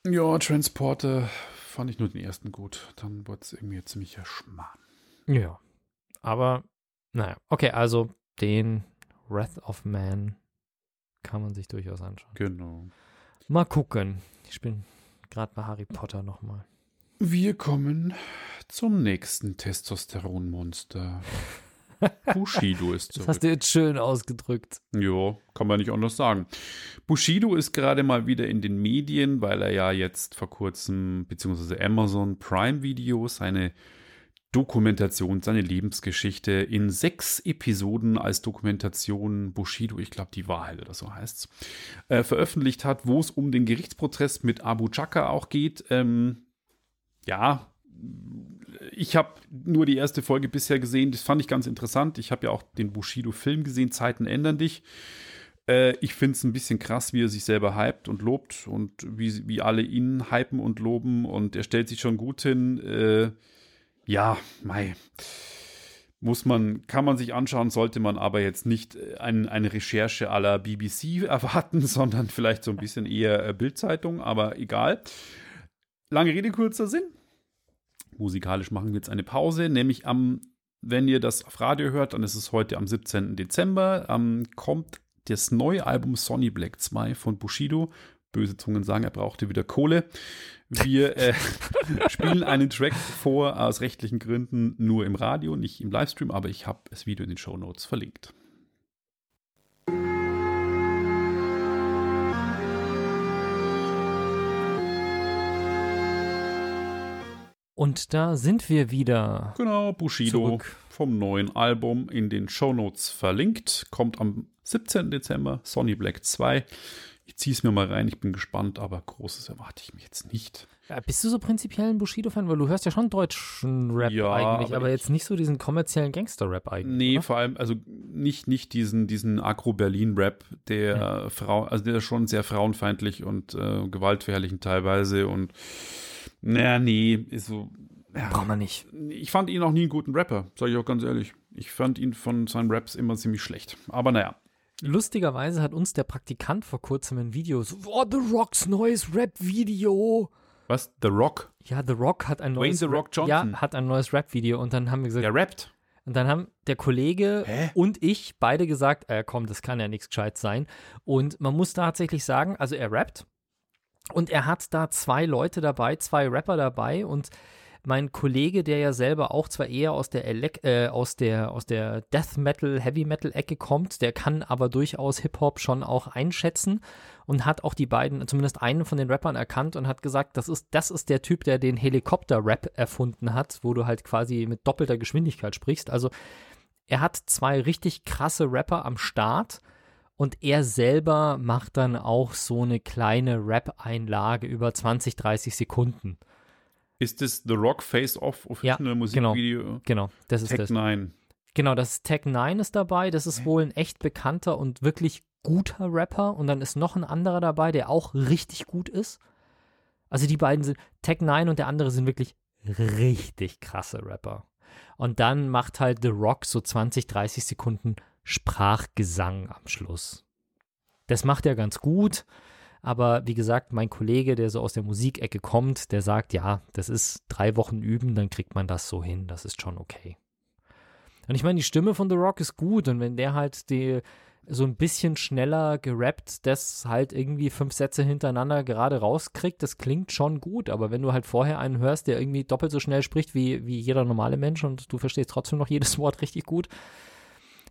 Ja, Transporter fand ich nur den ersten gut. Dann wurde es irgendwie ein ziemlicher Schmarrn. ja. Aber, naja, okay, also den Wrath of Man kann man sich durchaus anschauen. Genau. Mal gucken. Ich bin gerade bei Harry Potter nochmal. Wir kommen zum nächsten Testosteronmonster. Bushido ist Das zurück. hast du jetzt schön ausgedrückt. Ja, kann man nicht anders sagen. Bushido ist gerade mal wieder in den Medien, weil er ja jetzt vor kurzem, beziehungsweise Amazon Prime Video, seine Dokumentation, seine Lebensgeschichte in sechs Episoden als Dokumentation Bushido, ich glaube die Wahrheit oder so heißt äh, veröffentlicht hat, wo es um den Gerichtsprozess mit Abu Chaka auch geht. Ähm, ja, ich habe nur die erste Folge bisher gesehen, das fand ich ganz interessant. Ich habe ja auch den Bushido-Film gesehen, Zeiten ändern dich. Äh, ich finde es ein bisschen krass, wie er sich selber hypt und lobt und wie, wie alle ihn hypen und loben und er stellt sich schon gut hin. Äh, ja, mei. Muss man, kann man sich anschauen, sollte man aber jetzt nicht äh, ein, eine Recherche aller BBC erwarten, sondern vielleicht so ein bisschen eher äh, Bildzeitung, aber egal. Lange Rede, kurzer Sinn. Musikalisch machen wir jetzt eine Pause, nämlich am, wenn ihr das auf Radio hört, dann ist es heute am 17. Dezember, ähm, kommt das neue Album Sonny Black 2 von Bushido. Böse Zungen sagen, er brauchte wieder Kohle. Wir äh, spielen einen Track vor, aus rechtlichen Gründen nur im Radio, nicht im Livestream, aber ich habe das Video in den Show Notes verlinkt. Und da sind wir wieder. Genau, Bushido zurück. vom neuen Album in den Show Notes verlinkt. Kommt am 17. Dezember, Sonny Black 2. Ich ziehe es mir mal rein, ich bin gespannt, aber Großes erwarte ich mir jetzt nicht. Ja, bist du so prinzipiell ein Bushido-Fan? Weil du hörst ja schon deutschen Rap ja, eigentlich, aber, aber jetzt nicht so diesen kommerziellen Gangster-Rap eigentlich. Nee, oder? vor allem, also nicht, nicht diesen, diesen Agro-Berlin-Rap, der ja. Frau, also der ist schon sehr frauenfeindlich und äh, gewaltverherrlichend teilweise und naja, nee, ist so. Ja. Braucht man nicht. Ich fand ihn auch nie einen guten Rapper, sage ich auch ganz ehrlich. Ich fand ihn von seinen Raps immer ziemlich schlecht. Aber naja. Lustigerweise hat uns der Praktikant vor kurzem ein Video so, oh, The Rocks neues Rap-Video. Was? The Rock? Ja, The Rock hat ein neues Wayne The Rock Johnson. Ja, hat ein neues Rap-Video und dann haben wir gesagt. Der rappt. Und dann haben der Kollege Hä? und ich beide gesagt, äh, komm, das kann ja nichts gescheit sein. Und man muss tatsächlich sagen, also er rappt, und er hat da zwei Leute dabei, zwei Rapper dabei und mein Kollege, der ja selber auch zwar eher aus der, Elek äh, aus der, aus der Death Metal, Heavy Metal Ecke kommt, der kann aber durchaus Hip-Hop schon auch einschätzen und hat auch die beiden, zumindest einen von den Rappern erkannt und hat gesagt, das ist, das ist der Typ, der den Helikopter-Rap erfunden hat, wo du halt quasi mit doppelter Geschwindigkeit sprichst. Also er hat zwei richtig krasse Rapper am Start und er selber macht dann auch so eine kleine Rap-Einlage über 20, 30 Sekunden. Ist das The Rock Face Off Official ja, Musikvideo? Genau, genau, das ist Tech das. 9. Genau, das Tech 9 ist dabei. Das ist wohl ein echt bekannter und wirklich guter Rapper. Und dann ist noch ein anderer dabei, der auch richtig gut ist. Also die beiden sind, Tech 9 und der andere sind wirklich richtig krasse Rapper. Und dann macht halt The Rock so 20, 30 Sekunden Sprachgesang am Schluss. Das macht er ganz gut, aber wie gesagt, mein Kollege, der so aus der Musikecke kommt, der sagt, ja, das ist drei Wochen üben, dann kriegt man das so hin, das ist schon okay. Und ich meine, die Stimme von The Rock ist gut und wenn der halt die so ein bisschen schneller gerappt, das halt irgendwie fünf Sätze hintereinander gerade rauskriegt, das klingt schon gut, aber wenn du halt vorher einen hörst, der irgendwie doppelt so schnell spricht wie, wie jeder normale Mensch und du verstehst trotzdem noch jedes Wort richtig gut,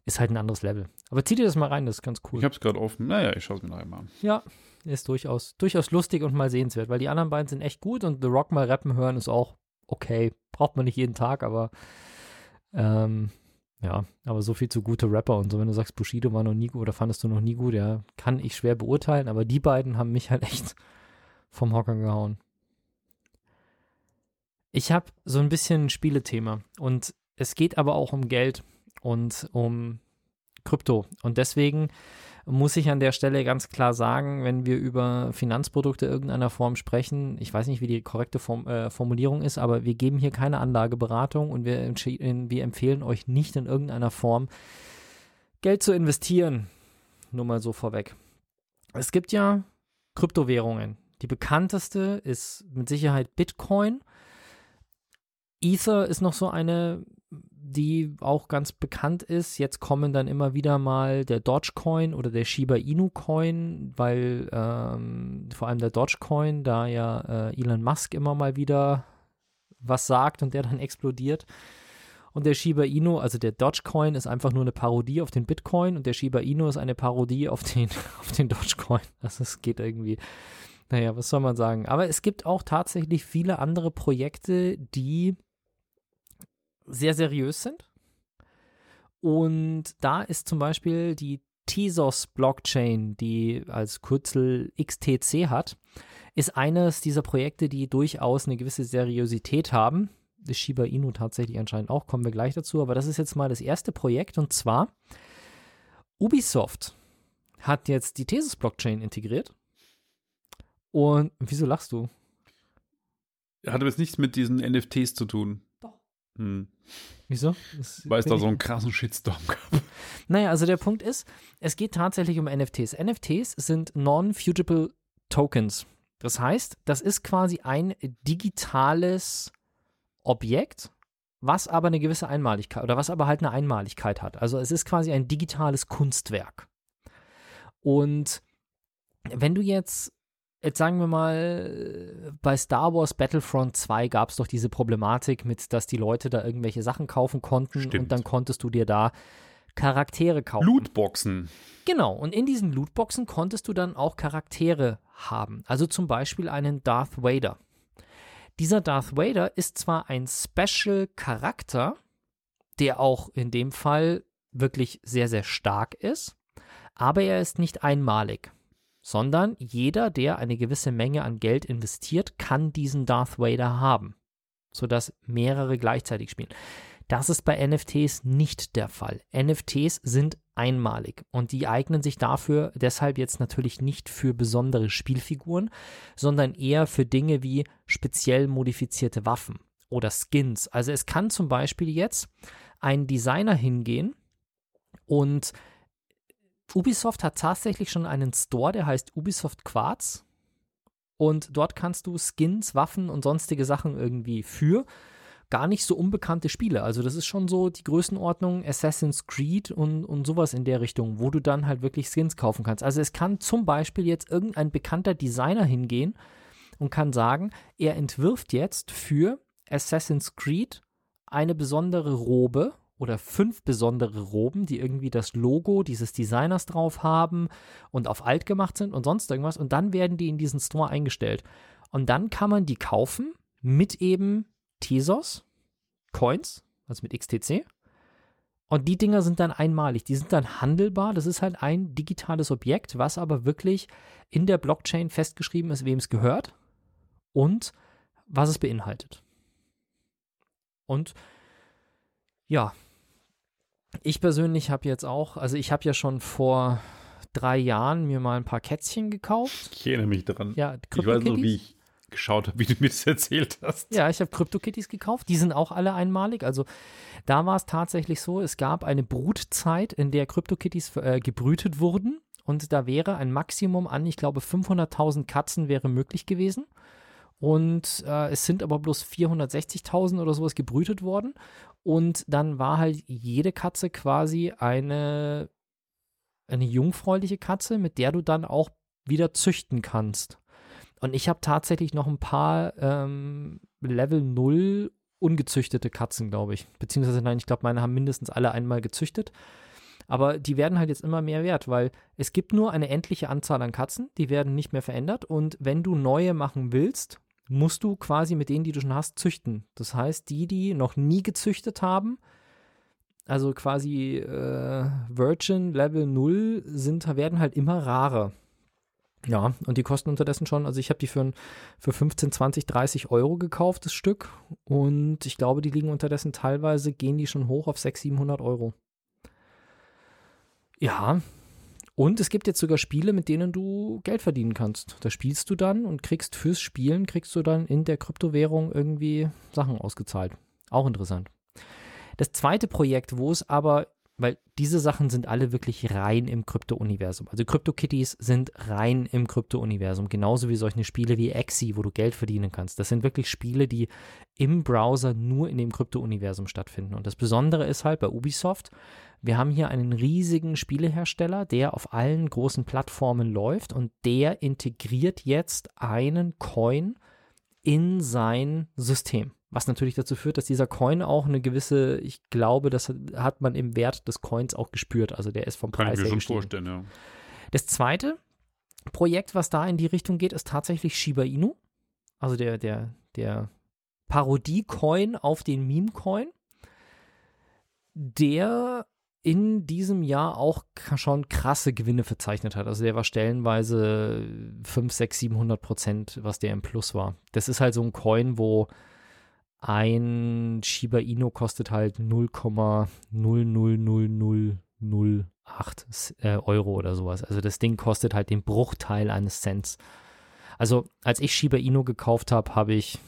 ist halt ein anderes Level. Aber zieh dir das mal rein, das ist ganz cool. Ich hab's gerade offen. Naja, ich schaue es mir noch einmal an. Ja, ist durchaus, durchaus lustig und mal sehenswert, weil die anderen beiden sind echt gut und The Rock mal rappen hören ist auch okay. Braucht man nicht jeden Tag, aber ähm, ja, aber so viel zu gute Rapper und so, wenn du sagst, Bushido war noch nie gut oder fandest du noch nie gut, ja, kann ich schwer beurteilen, aber die beiden haben mich halt echt vom Hocker gehauen. Ich habe so ein bisschen ein Spielethema und es geht aber auch um Geld und um Krypto. Und deswegen muss ich an der Stelle ganz klar sagen, wenn wir über Finanzprodukte irgendeiner Form sprechen, ich weiß nicht, wie die korrekte Form, äh, Formulierung ist, aber wir geben hier keine Anlageberatung und wir, wir empfehlen euch nicht in irgendeiner Form Geld zu investieren. Nur mal so vorweg. Es gibt ja Kryptowährungen. Die bekannteste ist mit Sicherheit Bitcoin. Ether ist noch so eine die auch ganz bekannt ist. Jetzt kommen dann immer wieder mal der Dogecoin oder der Shiba Inu Coin, weil ähm, vor allem der Dogecoin, da ja äh, Elon Musk immer mal wieder was sagt und der dann explodiert. Und der Shiba Inu, also der Dogecoin, ist einfach nur eine Parodie auf den Bitcoin und der Shiba Inu ist eine Parodie auf den, auf den Dogecoin. Also es geht irgendwie, naja, was soll man sagen. Aber es gibt auch tatsächlich viele andere Projekte, die sehr seriös sind. Und da ist zum Beispiel die Tezos Blockchain, die als Kürzel XTC hat, ist eines dieser Projekte, die durchaus eine gewisse Seriosität haben. Das Shiba Inu tatsächlich anscheinend auch, kommen wir gleich dazu. Aber das ist jetzt mal das erste Projekt und zwar Ubisoft hat jetzt die Thesis Blockchain integriert. Und wieso lachst du? Hat aber jetzt nichts mit diesen NFTs zu tun. Hm. Wieso? Weil es da so einen krassen Shitstorm gab. Naja, also der Punkt ist, es geht tatsächlich um NFTs. NFTs sind Non-Fungible Tokens. Das heißt, das ist quasi ein digitales Objekt, was aber eine gewisse Einmaligkeit oder was aber halt eine Einmaligkeit hat. Also es ist quasi ein digitales Kunstwerk. Und wenn du jetzt, jetzt sagen wir mal, bei Star Wars Battlefront 2 gab es doch diese Problematik mit, dass die Leute da irgendwelche Sachen kaufen konnten Stimmt. und dann konntest du dir da Charaktere kaufen. Lootboxen. Genau, und in diesen Lootboxen konntest du dann auch Charaktere haben. Also zum Beispiel einen Darth Vader. Dieser Darth Vader ist zwar ein Special-Charakter, der auch in dem Fall wirklich sehr, sehr stark ist, aber er ist nicht einmalig, sondern jeder, der eine gewisse Menge an Geld investiert, kann diesen Darth Vader haben, sodass mehrere gleichzeitig spielen. Das ist bei NFTs nicht der Fall. NFTs sind einmalig und die eignen sich dafür deshalb jetzt natürlich nicht für besondere Spielfiguren, sondern eher für Dinge wie speziell modifizierte Waffen oder Skins. Also es kann zum Beispiel jetzt ein Designer hingehen und Ubisoft hat tatsächlich schon einen Store, der heißt Ubisoft Quartz. Und dort kannst du Skins, Waffen und sonstige Sachen irgendwie für gar nicht so unbekannte Spiele. Also das ist schon so die Größenordnung Assassin's Creed und, und sowas in der Richtung, wo du dann halt wirklich Skins kaufen kannst. Also es kann zum Beispiel jetzt irgendein bekannter Designer hingehen und kann sagen, er entwirft jetzt für Assassin's Creed eine besondere Robe oder fünf besondere Roben, die irgendwie das Logo dieses Designers drauf haben und auf alt gemacht sind und sonst irgendwas. Und dann werden die in diesen Store eingestellt. Und dann kann man die kaufen mit eben Tesos, Coins, also mit XTC. Und die Dinger sind dann einmalig, die sind dann handelbar. Das ist halt ein digitales Objekt, was aber wirklich in der Blockchain festgeschrieben ist, wem es gehört und was es beinhaltet. Und ja, ich persönlich habe jetzt auch, also ich habe ja schon vor drei Jahren mir mal ein paar Kätzchen gekauft. Ich erinnere mich daran. Ja, ich weiß noch, wie ich geschaut habe, wie du mir das erzählt hast. Ja, ich habe CryptoKitties gekauft. Die sind auch alle einmalig. Also da war es tatsächlich so, es gab eine Brutzeit, in der CryptoKitties äh, gebrütet wurden. Und da wäre ein Maximum an, ich glaube, 500.000 Katzen wäre möglich gewesen. Und äh, es sind aber bloß 460.000 oder sowas gebrütet worden. Und dann war halt jede Katze quasi eine, eine jungfräuliche Katze, mit der du dann auch wieder züchten kannst. Und ich habe tatsächlich noch ein paar ähm, Level 0 ungezüchtete Katzen, glaube ich. Beziehungsweise nein, ich glaube, meine haben mindestens alle einmal gezüchtet. Aber die werden halt jetzt immer mehr wert, weil es gibt nur eine endliche Anzahl an Katzen, die werden nicht mehr verändert. Und wenn du neue machen willst, musst du quasi mit denen, die du schon hast, züchten. Das heißt, die, die noch nie gezüchtet haben, also quasi äh, Virgin Level 0 sind, werden halt immer rarer. Ja, und die kosten unterdessen schon, also ich habe die für, für 15, 20, 30 Euro gekauft, das Stück. Und ich glaube, die liegen unterdessen teilweise, gehen die schon hoch auf 600, 700 Euro. Ja, und es gibt jetzt sogar Spiele, mit denen du Geld verdienen kannst. Da spielst du dann und kriegst fürs Spielen, kriegst du dann in der Kryptowährung irgendwie Sachen ausgezahlt. Auch interessant. Das zweite Projekt, wo es aber, weil diese Sachen sind alle wirklich rein im Krypto-Universum. Also CryptoKitties sind rein im Krypto-Universum, genauso wie solche Spiele wie Axie, wo du Geld verdienen kannst. Das sind wirklich Spiele, die im Browser nur in dem Krypto-Universum stattfinden. Und das Besondere ist halt bei Ubisoft, wir haben hier einen riesigen Spielehersteller, der auf allen großen Plattformen läuft und der integriert jetzt einen Coin in sein System. Was natürlich dazu führt, dass dieser Coin auch eine gewisse, ich glaube, das hat man im Wert des Coins auch gespürt. Also der ist vom Kann Preis ich mir her schon gestiegen. vorstellen, ja. Das zweite Projekt, was da in die Richtung geht, ist tatsächlich Shiba Inu. Also der, der, der Parodie-Coin auf den Meme-Coin. der in diesem Jahr auch schon krasse Gewinne verzeichnet hat. Also der war stellenweise 5, 6, 700 Prozent, was der im Plus war. Das ist halt so ein Coin, wo ein Shiba Inu kostet halt 0,00008 äh, Euro oder sowas. Also das Ding kostet halt den Bruchteil eines Cents. Also als ich Shiba Inu gekauft habe, habe ich,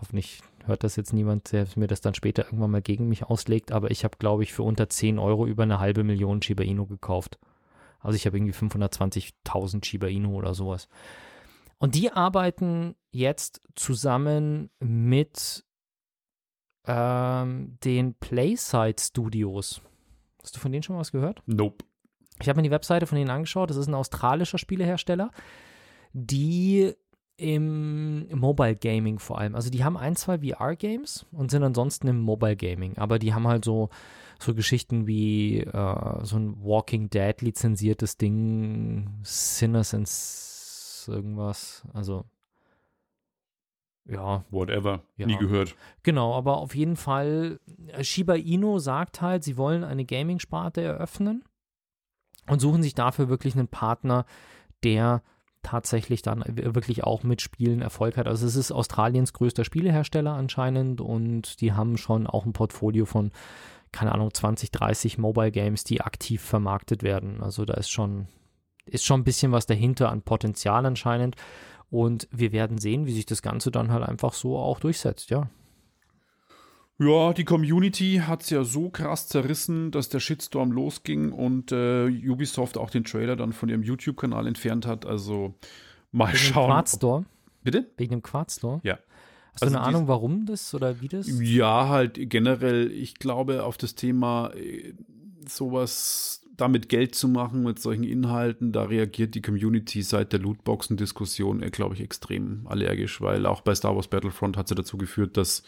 hoffentlich hört das jetzt niemand, der mir das dann später irgendwann mal gegen mich auslegt, aber ich habe, glaube ich, für unter 10 Euro über eine halbe Million Shiba Inu gekauft. Also ich habe irgendwie 520.000 Shiba Inu oder sowas. Und die arbeiten jetzt zusammen mit ähm, den Playside Studios. Hast du von denen schon mal was gehört? Nope. Ich habe mir die Webseite von denen angeschaut. Das ist ein australischer Spielehersteller, die im Mobile Gaming vor allem. Also die haben ein, zwei VR-Games und sind ansonsten im Mobile Gaming. Aber die haben halt so, so Geschichten wie äh, so ein Walking Dead lizenziertes Ding, Sinners and irgendwas. Also ja. Whatever. Ja. Nie gehört. Genau, aber auf jeden Fall, äh, Shiba Inu sagt halt, sie wollen eine Gaming-Sparte eröffnen und suchen sich dafür wirklich einen Partner, der tatsächlich dann wirklich auch mit Spielen Erfolg hat. Also es ist Australiens größter Spielehersteller anscheinend und die haben schon auch ein Portfolio von, keine Ahnung, 20, 30 Mobile Games, die aktiv vermarktet werden. Also da ist schon, ist schon ein bisschen was dahinter an Potenzial anscheinend. Und wir werden sehen, wie sich das Ganze dann halt einfach so auch durchsetzt, ja. Ja, die Community hat es ja so krass zerrissen, dass der Shitstorm losging und äh, Ubisoft auch den Trailer dann von ihrem YouTube-Kanal entfernt hat. Also mal Wegen schauen. dem Quartz-Store? Bitte? Wegen dem Quartz-Store? Ja. Hast du Also eine dies- Ahnung, warum das oder wie das? Ja, halt generell, ich glaube, auf das Thema äh, sowas damit Geld zu machen mit solchen Inhalten, da reagiert die Community seit der Lootboxen-Diskussion, äh, glaube ich, extrem allergisch, weil auch bei Star Wars Battlefront hat sie dazu geführt, dass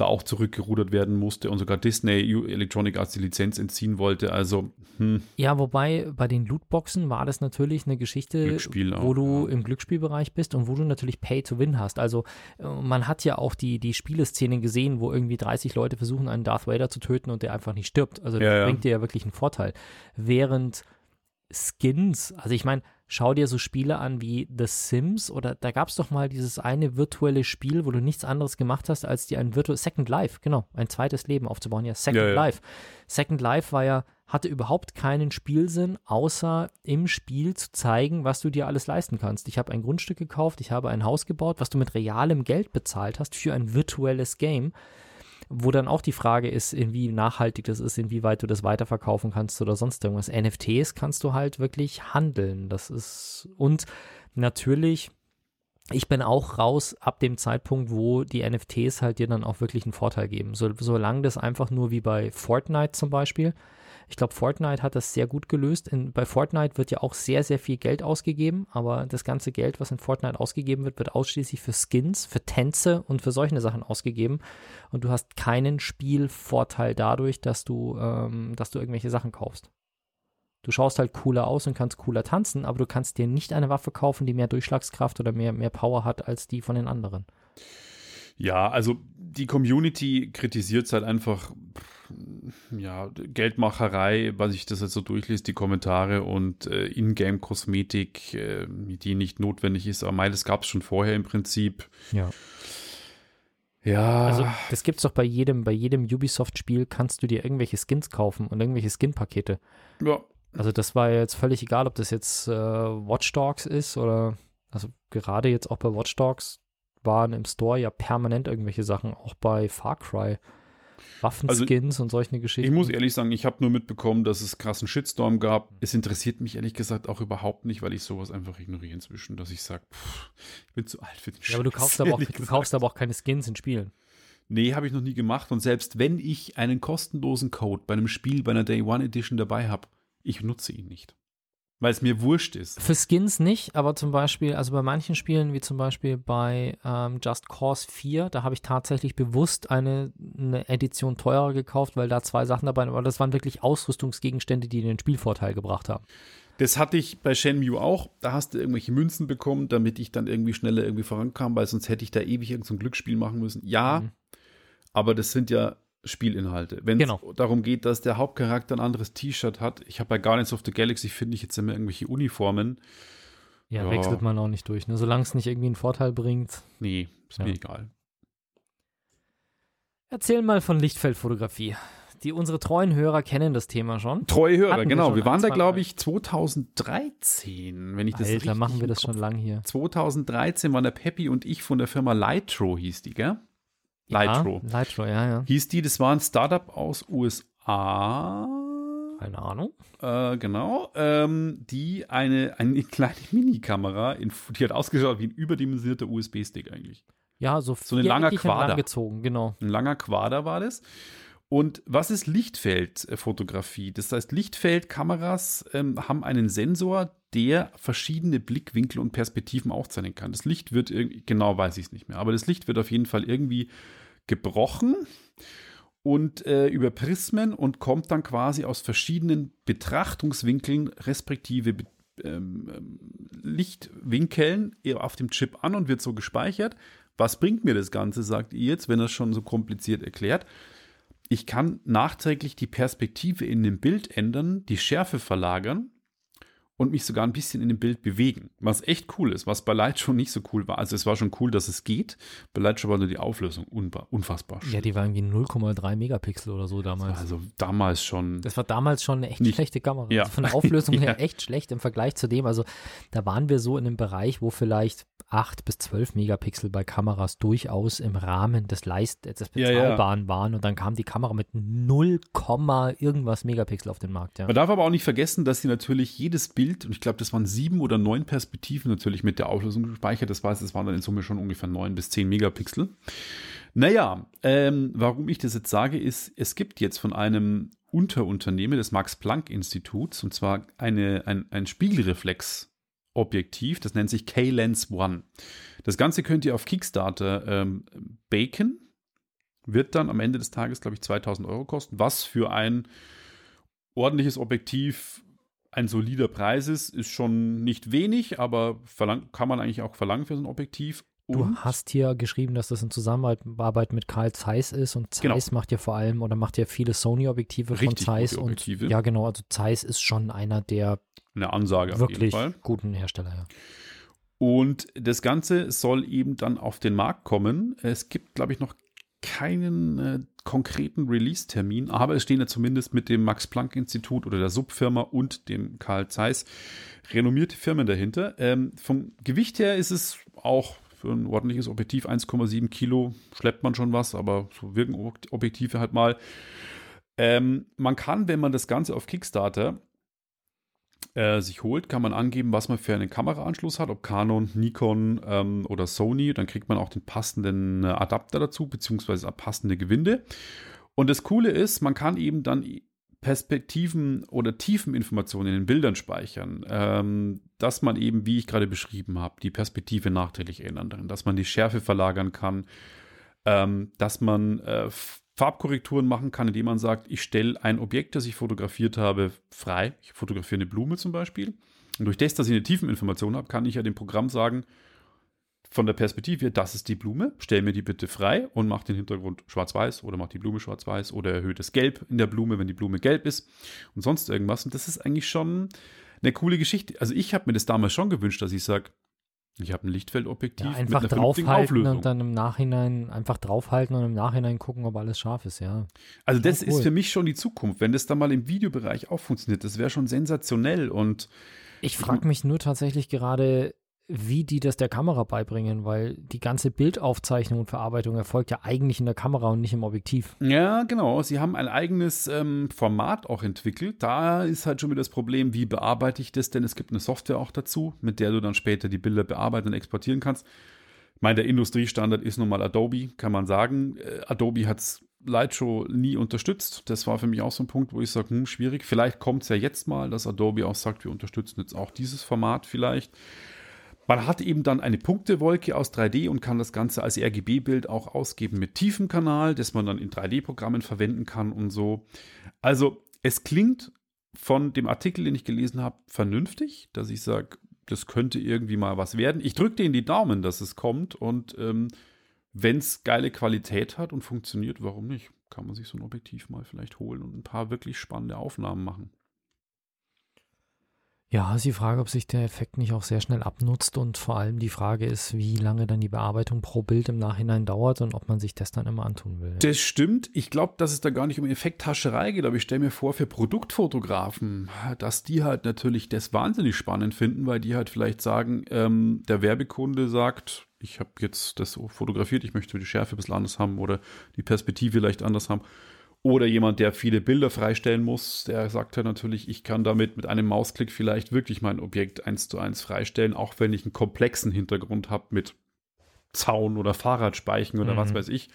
da auch zurückgerudert werden musste und sogar Disney Electronic Arts die Lizenz entziehen wollte. Also, hm, Ja, wobei bei den Lootboxen war das natürlich eine Geschichte, Glücksspiel wo auch, du ja. im Glücksspielbereich bist und wo du natürlich Pay to Win hast. Also äh, man hat ja auch die, die Spieleszenen gesehen, wo irgendwie 30 Leute versuchen, einen Darth Vader zu töten und der einfach nicht stirbt. Also das ja. bringt dir ja wirklich einen Vorteil. Während Skins, also ich meine, schau dir so Spiele an wie The Sims oder da gab es doch mal dieses eine virtuelle Spiel, wo du nichts anderes gemacht hast, als dir ein virtuelles Second Life, genau, ein zweites Leben aufzubauen. Ja, Second Ja, ja. Life. Second Life war ja, hatte überhaupt keinen Spielsinn, außer im Spiel zu zeigen, was du dir alles leisten kannst. Ich habe ein Grundstück gekauft, ich habe ein Haus gebaut, was du mit realem Geld bezahlt hast für ein virtuelles Game wo dann auch die Frage ist, inwie nachhaltig das ist, inwieweit du das weiterverkaufen kannst oder sonst irgendwas. NFTs kannst du halt wirklich handeln. Das ist und natürlich, ich bin auch raus ab dem Zeitpunkt, wo die NFTs halt dir dann auch wirklich einen Vorteil geben. So, solange das einfach nur wie bei Fortnite zum Beispiel. Ich glaube, Fortnite hat das sehr gut gelöst. In, bei Fortnite wird ja auch sehr, sehr viel Geld ausgegeben, aber das ganze Geld, was in Fortnite ausgegeben wird, wird ausschließlich für Skins, für Tänze und für solche Sachen ausgegeben. Und du hast keinen Spielvorteil dadurch, dass du, ähm, dass du irgendwelche Sachen kaufst. Du schaust halt cooler aus und kannst cooler tanzen, aber du kannst dir nicht eine Waffe kaufen, die mehr Durchschlagskraft oder mehr, mehr Power hat als die von den anderen. Ja, also die Community kritisiert es halt einfach, ja, Geldmacherei, was ich das jetzt so durchlese, die Kommentare und äh, Ingame-Kosmetik, äh, die nicht notwendig ist. Aber mei, das gab es schon vorher im Prinzip. Ja. Ja, Also, das gibt's doch bei jedem, bei jedem Ubisoft-Spiel kannst du dir irgendwelche Skins kaufen und irgendwelche Skin-Pakete. ja, Also, das war jetzt völlig egal, ob das jetzt äh, Watch Dogs ist oder, also gerade jetzt auch bei Watch Dogs waren im Store ja permanent irgendwelche Sachen, auch bei Far Cry. Waffenskins und solche Geschichten. ich muss ehrlich sagen, ich habe nur mitbekommen, dass es krassen Shitstorm gab. Es interessiert mich ehrlich gesagt auch überhaupt nicht, weil ich sowas einfach ignoriere inzwischen, dass ich sage, ich bin zu alt für den ja, aber du Scheiß, kaufst aber, auch, du kaufst aber auch keine Skins in Spielen. Nee, habe ich noch nie gemacht. Und selbst wenn ich einen kostenlosen Code bei einem Spiel, bei einer Day One Edition dabei habe, ich nutze ihn nicht. Weil es mir wurscht ist. Für Skins nicht, aber zum Beispiel, also bei manchen Spielen, wie zum Beispiel bei ähm, Just Cause 4, da habe ich tatsächlich bewusst eine, eine Edition teurer gekauft, weil da zwei Sachen dabei waren, aber das waren wirklich Ausrüstungsgegenstände, die den Spielvorteil gebracht haben. Das hatte ich bei Shenmue auch. Da hast du irgendwelche Münzen bekommen, damit ich dann irgendwie schneller irgendwie vorankam, weil sonst hätte ich da ewig irgendein so ein Glücksspiel machen müssen. Ja, Mhm. aber das sind ja Spielinhalte. Wenn es Genau. darum geht, dass der Hauptcharakter ein anderes T-Shirt hat. Ich habe bei Guardians of the Galaxy, finde ich jetzt immer irgendwelche Uniformen. Ja, Ja. wechselt man auch nicht durch. Ne? Solange es nicht irgendwie einen Vorteil bringt. Nee, ist Ja. mir egal. Erzähl mal von Lichtfeldfotografie. Die unsere treuen Hörer kennen das Thema schon. Treue Hörer, Hatten wir genau. schon Wir, waren da, glaube ich, 2013, wenn ich das Alter, richtig machen wir das schon lang hier. 2013 waren der Peppi und ich von der Firma Lightro, hieß die, gell? Lightro. Ja, Lightro, ja, ja. Hieß die, das war ein Startup aus USA. Keine Ahnung. Äh, genau. Ähm, die eine, eine kleine Mini-Kamera, in- die hat ausgeschaut wie ein überdimensionierter USB-Stick eigentlich. Ja, so, So ein langer Quader. gezogen, genau. Ein langer Quader war das. Und was ist Lichtfeldfotografie? Das heißt, Lichtfeldkameras ähm, haben einen Sensor, der verschiedene Blickwinkel und Perspektiven aufzeichnen kann. Das Licht wird irgendwie, genau weiß ich es nicht mehr, aber das Licht wird auf jeden Fall irgendwie gebrochen und äh, über Prismen und kommt dann quasi aus verschiedenen Betrachtungswinkeln, respektive ähm, ähm, Lichtwinkeln eher auf dem Chip an und wird so gespeichert. Was bringt mir das Ganze, sagt ihr jetzt, wenn er es schon so kompliziert erklärt? Ich kann nachträglich die Perspektive in dem Bild ändern, die Schärfe verlagern und mich sogar ein bisschen in dem Bild bewegen. Was echt cool ist, was bei Lightshore nicht so cool war. Also es war schon cool, dass es geht. Bei Lightshore war nur die Auflösung unfassbar. Ja, die war irgendwie 0,3 Megapixel oder so damals. also damals schon. Das war damals schon eine echt Nicht- schlechte Kamera. Ja. Also von der Auflösung Ja. her echt schlecht im Vergleich zu dem. Also da waren wir so in einem Bereich, wo vielleicht 8 bis 12 Megapixel bei Kameras durchaus im Rahmen des Leist des Ja, ja. Bezahlbaren waren. Und dann kam die Kamera mit 0, irgendwas Megapixel auf den Markt. Man darf aber auch nicht vergessen, dass sie natürlich jedes Bild, und ich glaube, das waren sieben oder neun Perspektiven natürlich mit der Auflösung gespeichert. Das heißt, es waren dann in Summe schon ungefähr neun bis zehn Megapixel. Naja, ähm, warum ich das jetzt sage, ist, es gibt jetzt von einem Unterunternehmen des Max-Planck-Instituts, und zwar eine, ein, ein Spiegelreflex-Objektiv, das nennt sich K-Lens One. Das Ganze könnt ihr auf Kickstarter ähm, baken. Wird dann am Ende des Tages, glaube ich, 2000 Euro kosten, was für ein ordentliches Objektiv ein solider Preis ist, ist schon nicht wenig, aber kann man eigentlich auch verlangen für so ein Objektiv. Du Und- hast hier geschrieben, dass das in Zusammenarbeit mit Karl Zeiss ist und Zeiss Genau. macht ja vor allem oder macht ja viele Sony-Objektive von Zeiss gute und Objektive. ja genau, also Zeiss ist schon einer der eine Ansage auf jeden wirklich Fall. guten Hersteller. Ja. Und das Ganze soll eben dann auf den Markt kommen. Es gibt, glaube ich, noch keinen äh, konkreten Release-Termin, aber es stehen ja zumindest mit dem Max-Planck-Institut oder der Subfirma und dem Karl Zeiss renommierte Firmen dahinter. Ähm, vom Gewicht her ist es auch für ein ordentliches Objektiv 1,7 Kilo schleppt man schon was, aber so wirken Ob- Objektive halt mal. Ähm, man kann, wenn man das Ganze auf Kickstarter äh, sich holt, kann man angeben, was man für einen Kameraanschluss hat, ob Canon, Nikon ähm, oder Sony. Dann kriegt man auch den passenden äh, Adapter dazu, beziehungsweise passende Gewinde. Und das Coole ist, man kann eben dann Perspektiven oder Tiefeninformationen in den Bildern speichern, ähm, dass man eben, wie ich gerade beschrieben habe, die Perspektive nachträglich ändern kann, dass man die Schärfe verlagern kann, ähm, dass man äh, Farbkorrekturen machen kann, indem man sagt, ich stelle ein Objekt, das ich fotografiert habe, frei. Ich fotografiere eine Blume zum Beispiel. Und durch das, dass ich eine Tiefeninformation habe, kann ich ja dem Programm sagen, von der Perspektive, das ist die Blume, stell mir die bitte frei und mach den Hintergrund schwarz-weiß oder mach die Blume schwarz-weiß oder erhöhe das Gelb in der Blume, wenn die Blume gelb ist und sonst irgendwas. Und das ist eigentlich schon eine coole Geschichte. Also ich habe mir das damals schon gewünscht, dass ich sage, ich habe ein Lichtfeldobjektiv Ja, mit einfach einer vernünftigen draufhalten Auflösung. und dann im Nachhinein einfach draufhalten und im Nachhinein gucken, ob alles scharf ist, ja. Also das cool. ist für mich schon die Zukunft. Wenn das dann mal im Videobereich auch funktioniert, das wäre schon sensationell und Ich frage mich nur tatsächlich gerade, wie die das der Kamera beibringen, weil die ganze Bildaufzeichnung und Verarbeitung erfolgt ja eigentlich in der Kamera und nicht im Objektiv. Ja, genau. Sie haben ein eigenes ähm, Format auch entwickelt. Da ist halt schon wieder das Problem, wie bearbeite ich das denn? Es gibt eine Software auch dazu, mit der du dann später die Bilder bearbeiten und exportieren kannst. Ich meine, der Industriestandard ist nun mal Adobe, kann man sagen. Äh, Adobe hat Lightshow nie unterstützt. Das war für mich auch so ein Punkt, wo ich sage, hm, schwierig. Vielleicht kommt es ja jetzt mal, dass Adobe auch sagt, wir unterstützen jetzt auch dieses Format vielleicht. Man hat eben dann eine Punktewolke aus 3D und kann das Ganze als RGB-Bild auch ausgeben mit tiefem Kanal, das man dann in 3D-Programmen verwenden kann und so. Also es klingt von dem Artikel, den ich gelesen habe, vernünftig, dass ich sage, das könnte irgendwie mal was werden. Ich drücke denen die Daumen, dass es kommt und ähm, wenn es geile Qualität hat und funktioniert, warum nicht? kann man sich so ein Objektiv mal vielleicht holen und ein paar wirklich spannende Aufnahmen machen. Ja, ist die Frage, ob sich der Effekt nicht auch sehr schnell abnutzt und vor allem die Frage ist, wie lange dann die Bearbeitung pro Bild im Nachhinein dauert und ob man sich das dann immer antun will. Das stimmt. Ich glaube, dass es da gar nicht um Effekthascherei geht, aber ich stelle mir vor, für Produktfotografen, dass die halt natürlich das wahnsinnig spannend finden, weil die halt vielleicht sagen, ähm, der Werbekunde sagt, ich habe jetzt das so fotografiert, ich möchte die Schärfe ein bisschen anders haben oder die Perspektive vielleicht anders haben. Oder jemand, der viele Bilder freistellen muss, der sagt ja natürlich, ich kann damit mit einem Mausklick vielleicht wirklich mein Objekt eins zu eins freistellen, auch wenn ich einen komplexen Hintergrund habe mit Zaun oder Fahrradspeichen oder mhm. was weiß ich.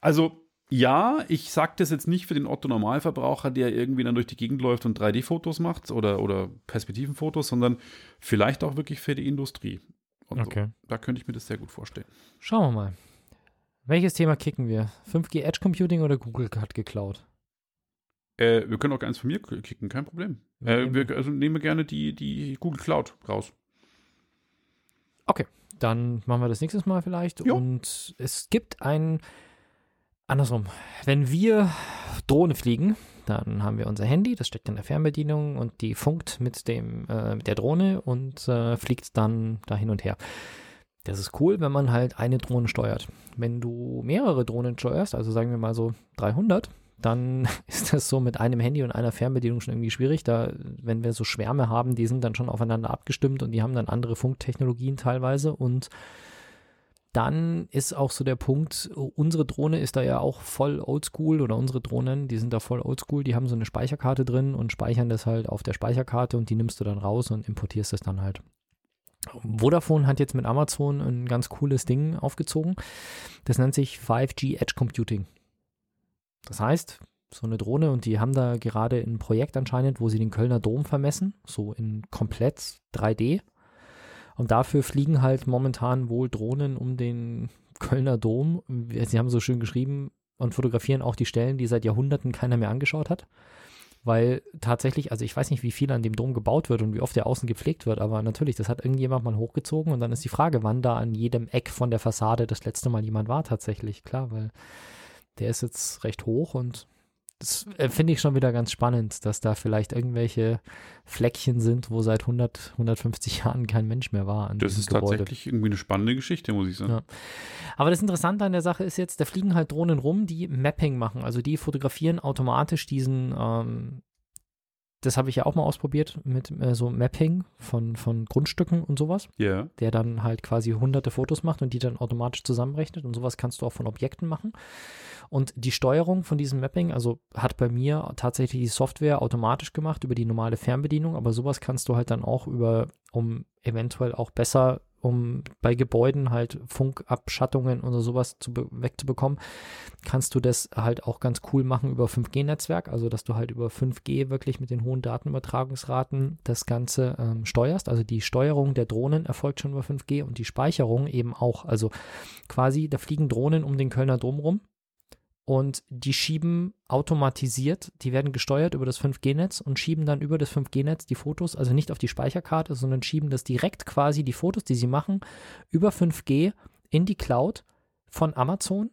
Also ja, ich sage das jetzt nicht für den Otto Normalverbraucher, der irgendwie dann durch die Gegend läuft und 3D-Fotos macht oder, oder Perspektivenfotos, sondern vielleicht auch wirklich für die Industrie. Und okay. So. Da könnte ich mir das sehr gut vorstellen. Schauen wir mal. Welches Thema kicken wir? 5G Edge Computing oder Google hat geklaut? Äh, wir können auch eins von mir kicken, kein Problem. Äh, wir, also nehmen wir gerne die, die Google Cloud raus. Okay, dann machen wir das nächstes Mal vielleicht. Jo. Und es gibt ein, andersrum, wenn wir Drohne fliegen, dann haben wir unser Handy, das steckt in der Fernbedienung und die funkt mit, dem, äh, mit der Drohne und äh, fliegt dann da hin und her. Das ist cool, wenn man halt eine Drohne steuert. Wenn du mehrere Drohnen steuerst, also sagen wir mal so 300, dann ist das so mit einem Handy und einer Fernbedienung schon irgendwie schwierig. Da, wenn wir so Schwärme haben, die sind dann schon aufeinander abgestimmt und die haben dann andere Funktechnologien teilweise und dann ist auch so der Punkt, unsere Drohne ist da ja auch voll oldschool oder unsere Drohnen, die sind da voll oldschool, die haben so eine Speicherkarte drin und speichern das halt auf der Speicherkarte und die nimmst du dann raus und importierst es dann halt. Vodafone hat jetzt mit Amazon ein ganz cooles Ding aufgezogen. Das nennt sich 5G Edge Computing. Das heißt, so eine Drohne und die haben da gerade ein Projekt anscheinend, wo sie den Kölner Dom vermessen, so in komplett 3D. Und dafür fliegen halt momentan wohl Drohnen um den Kölner Dom. Sie haben so schön geschrieben und fotografieren auch die Stellen, die seit Jahrhunderten keiner mehr angeschaut hat weil tatsächlich, also ich weiß nicht, wie viel an dem Dom gebaut wird und wie oft der außen gepflegt wird, aber natürlich, das hat irgendjemand mal hochgezogen und dann ist die Frage, wann da an jedem Eck von der Fassade das letzte Mal jemand war tatsächlich, klar, weil der ist jetzt recht hoch und das äh, finde ich schon wieder ganz spannend, dass da vielleicht irgendwelche Fleckchen sind, wo seit 100, 150 Jahren kein Mensch mehr war. das ist Gebäude. tatsächlich irgendwie eine spannende Geschichte, muss ich sagen. Ja. Aber das Interessante an der Sache ist jetzt, da fliegen halt Drohnen rum, die Mapping machen. Also die fotografieren automatisch diesen, ähm, das habe ich ja auch mal ausprobiert mit äh, so Mapping von, von Grundstücken und sowas. Ja. Yeah. Der dann halt quasi hunderte Fotos macht und die dann automatisch zusammenrechnet und sowas kannst du auch von Objekten machen. Und die Steuerung von diesem Mapping, also hat bei mir tatsächlich die Software automatisch gemacht über die normale Fernbedienung, aber sowas kannst du halt dann auch über, um eventuell auch besser um bei Gebäuden halt Funkabschattungen oder sowas zu wegzubekommen, kannst du das halt auch ganz cool machen über 5G-Netzwerk, also dass du halt über 5G wirklich mit den hohen Datenübertragungsraten das Ganze ähm, steuerst. Also die Steuerung der Drohnen erfolgt schon über 5G und die Speicherung eben auch. Also quasi, da fliegen Drohnen um den Kölner Dom rum und die schieben automatisiert, die werden gesteuert über das 5G-Netz und schieben dann über das 5G-Netz die Fotos, also nicht auf die Speicherkarte, sondern schieben das direkt quasi die Fotos, die sie machen, über 5G in die Cloud von Amazon,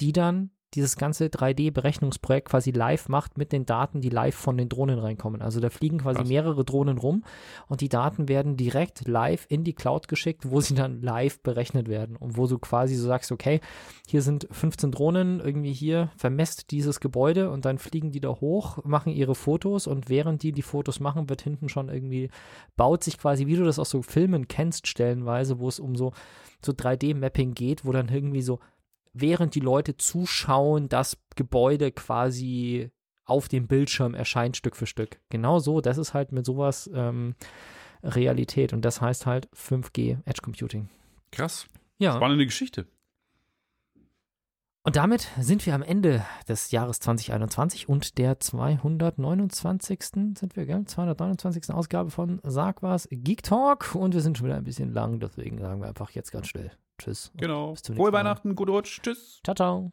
die dann dieses ganze 3D-Berechnungsprojekt quasi live macht mit den Daten, die live von den Drohnen reinkommen. Also da fliegen quasi Krass. mehrere Drohnen rum und die Daten werden direkt live in die Cloud geschickt, wo sie dann live berechnet werden und wo du quasi so sagst, okay, hier sind 15 Drohnen, irgendwie hier vermesst dieses Gebäude und dann fliegen die da hoch, machen ihre Fotos und während die die Fotos machen, wird hinten schon irgendwie, baut sich quasi, wie du das aus so Filmen kennst, stellenweise, wo es um so, so 3D-Mapping geht, wo dann irgendwie so während die Leute zuschauen, das Gebäude quasi auf dem Bildschirm erscheint Stück für Stück. Genau so, das ist halt mit sowas ähm, Realität und das heißt halt 5G Edge Computing. Krass. Ja. Spannende Geschichte. Und damit sind wir am Ende des Jahres 2021 und der 229. sind wir, gell? 229. Ausgabe von Sag was Geek Talk und wir sind schon wieder ein bisschen lang, deswegen sagen wir einfach jetzt ganz schnell Tschüss. Genau. Frohe Weihnachten, gut Rutsch. Tschüss. Ciao, ciao.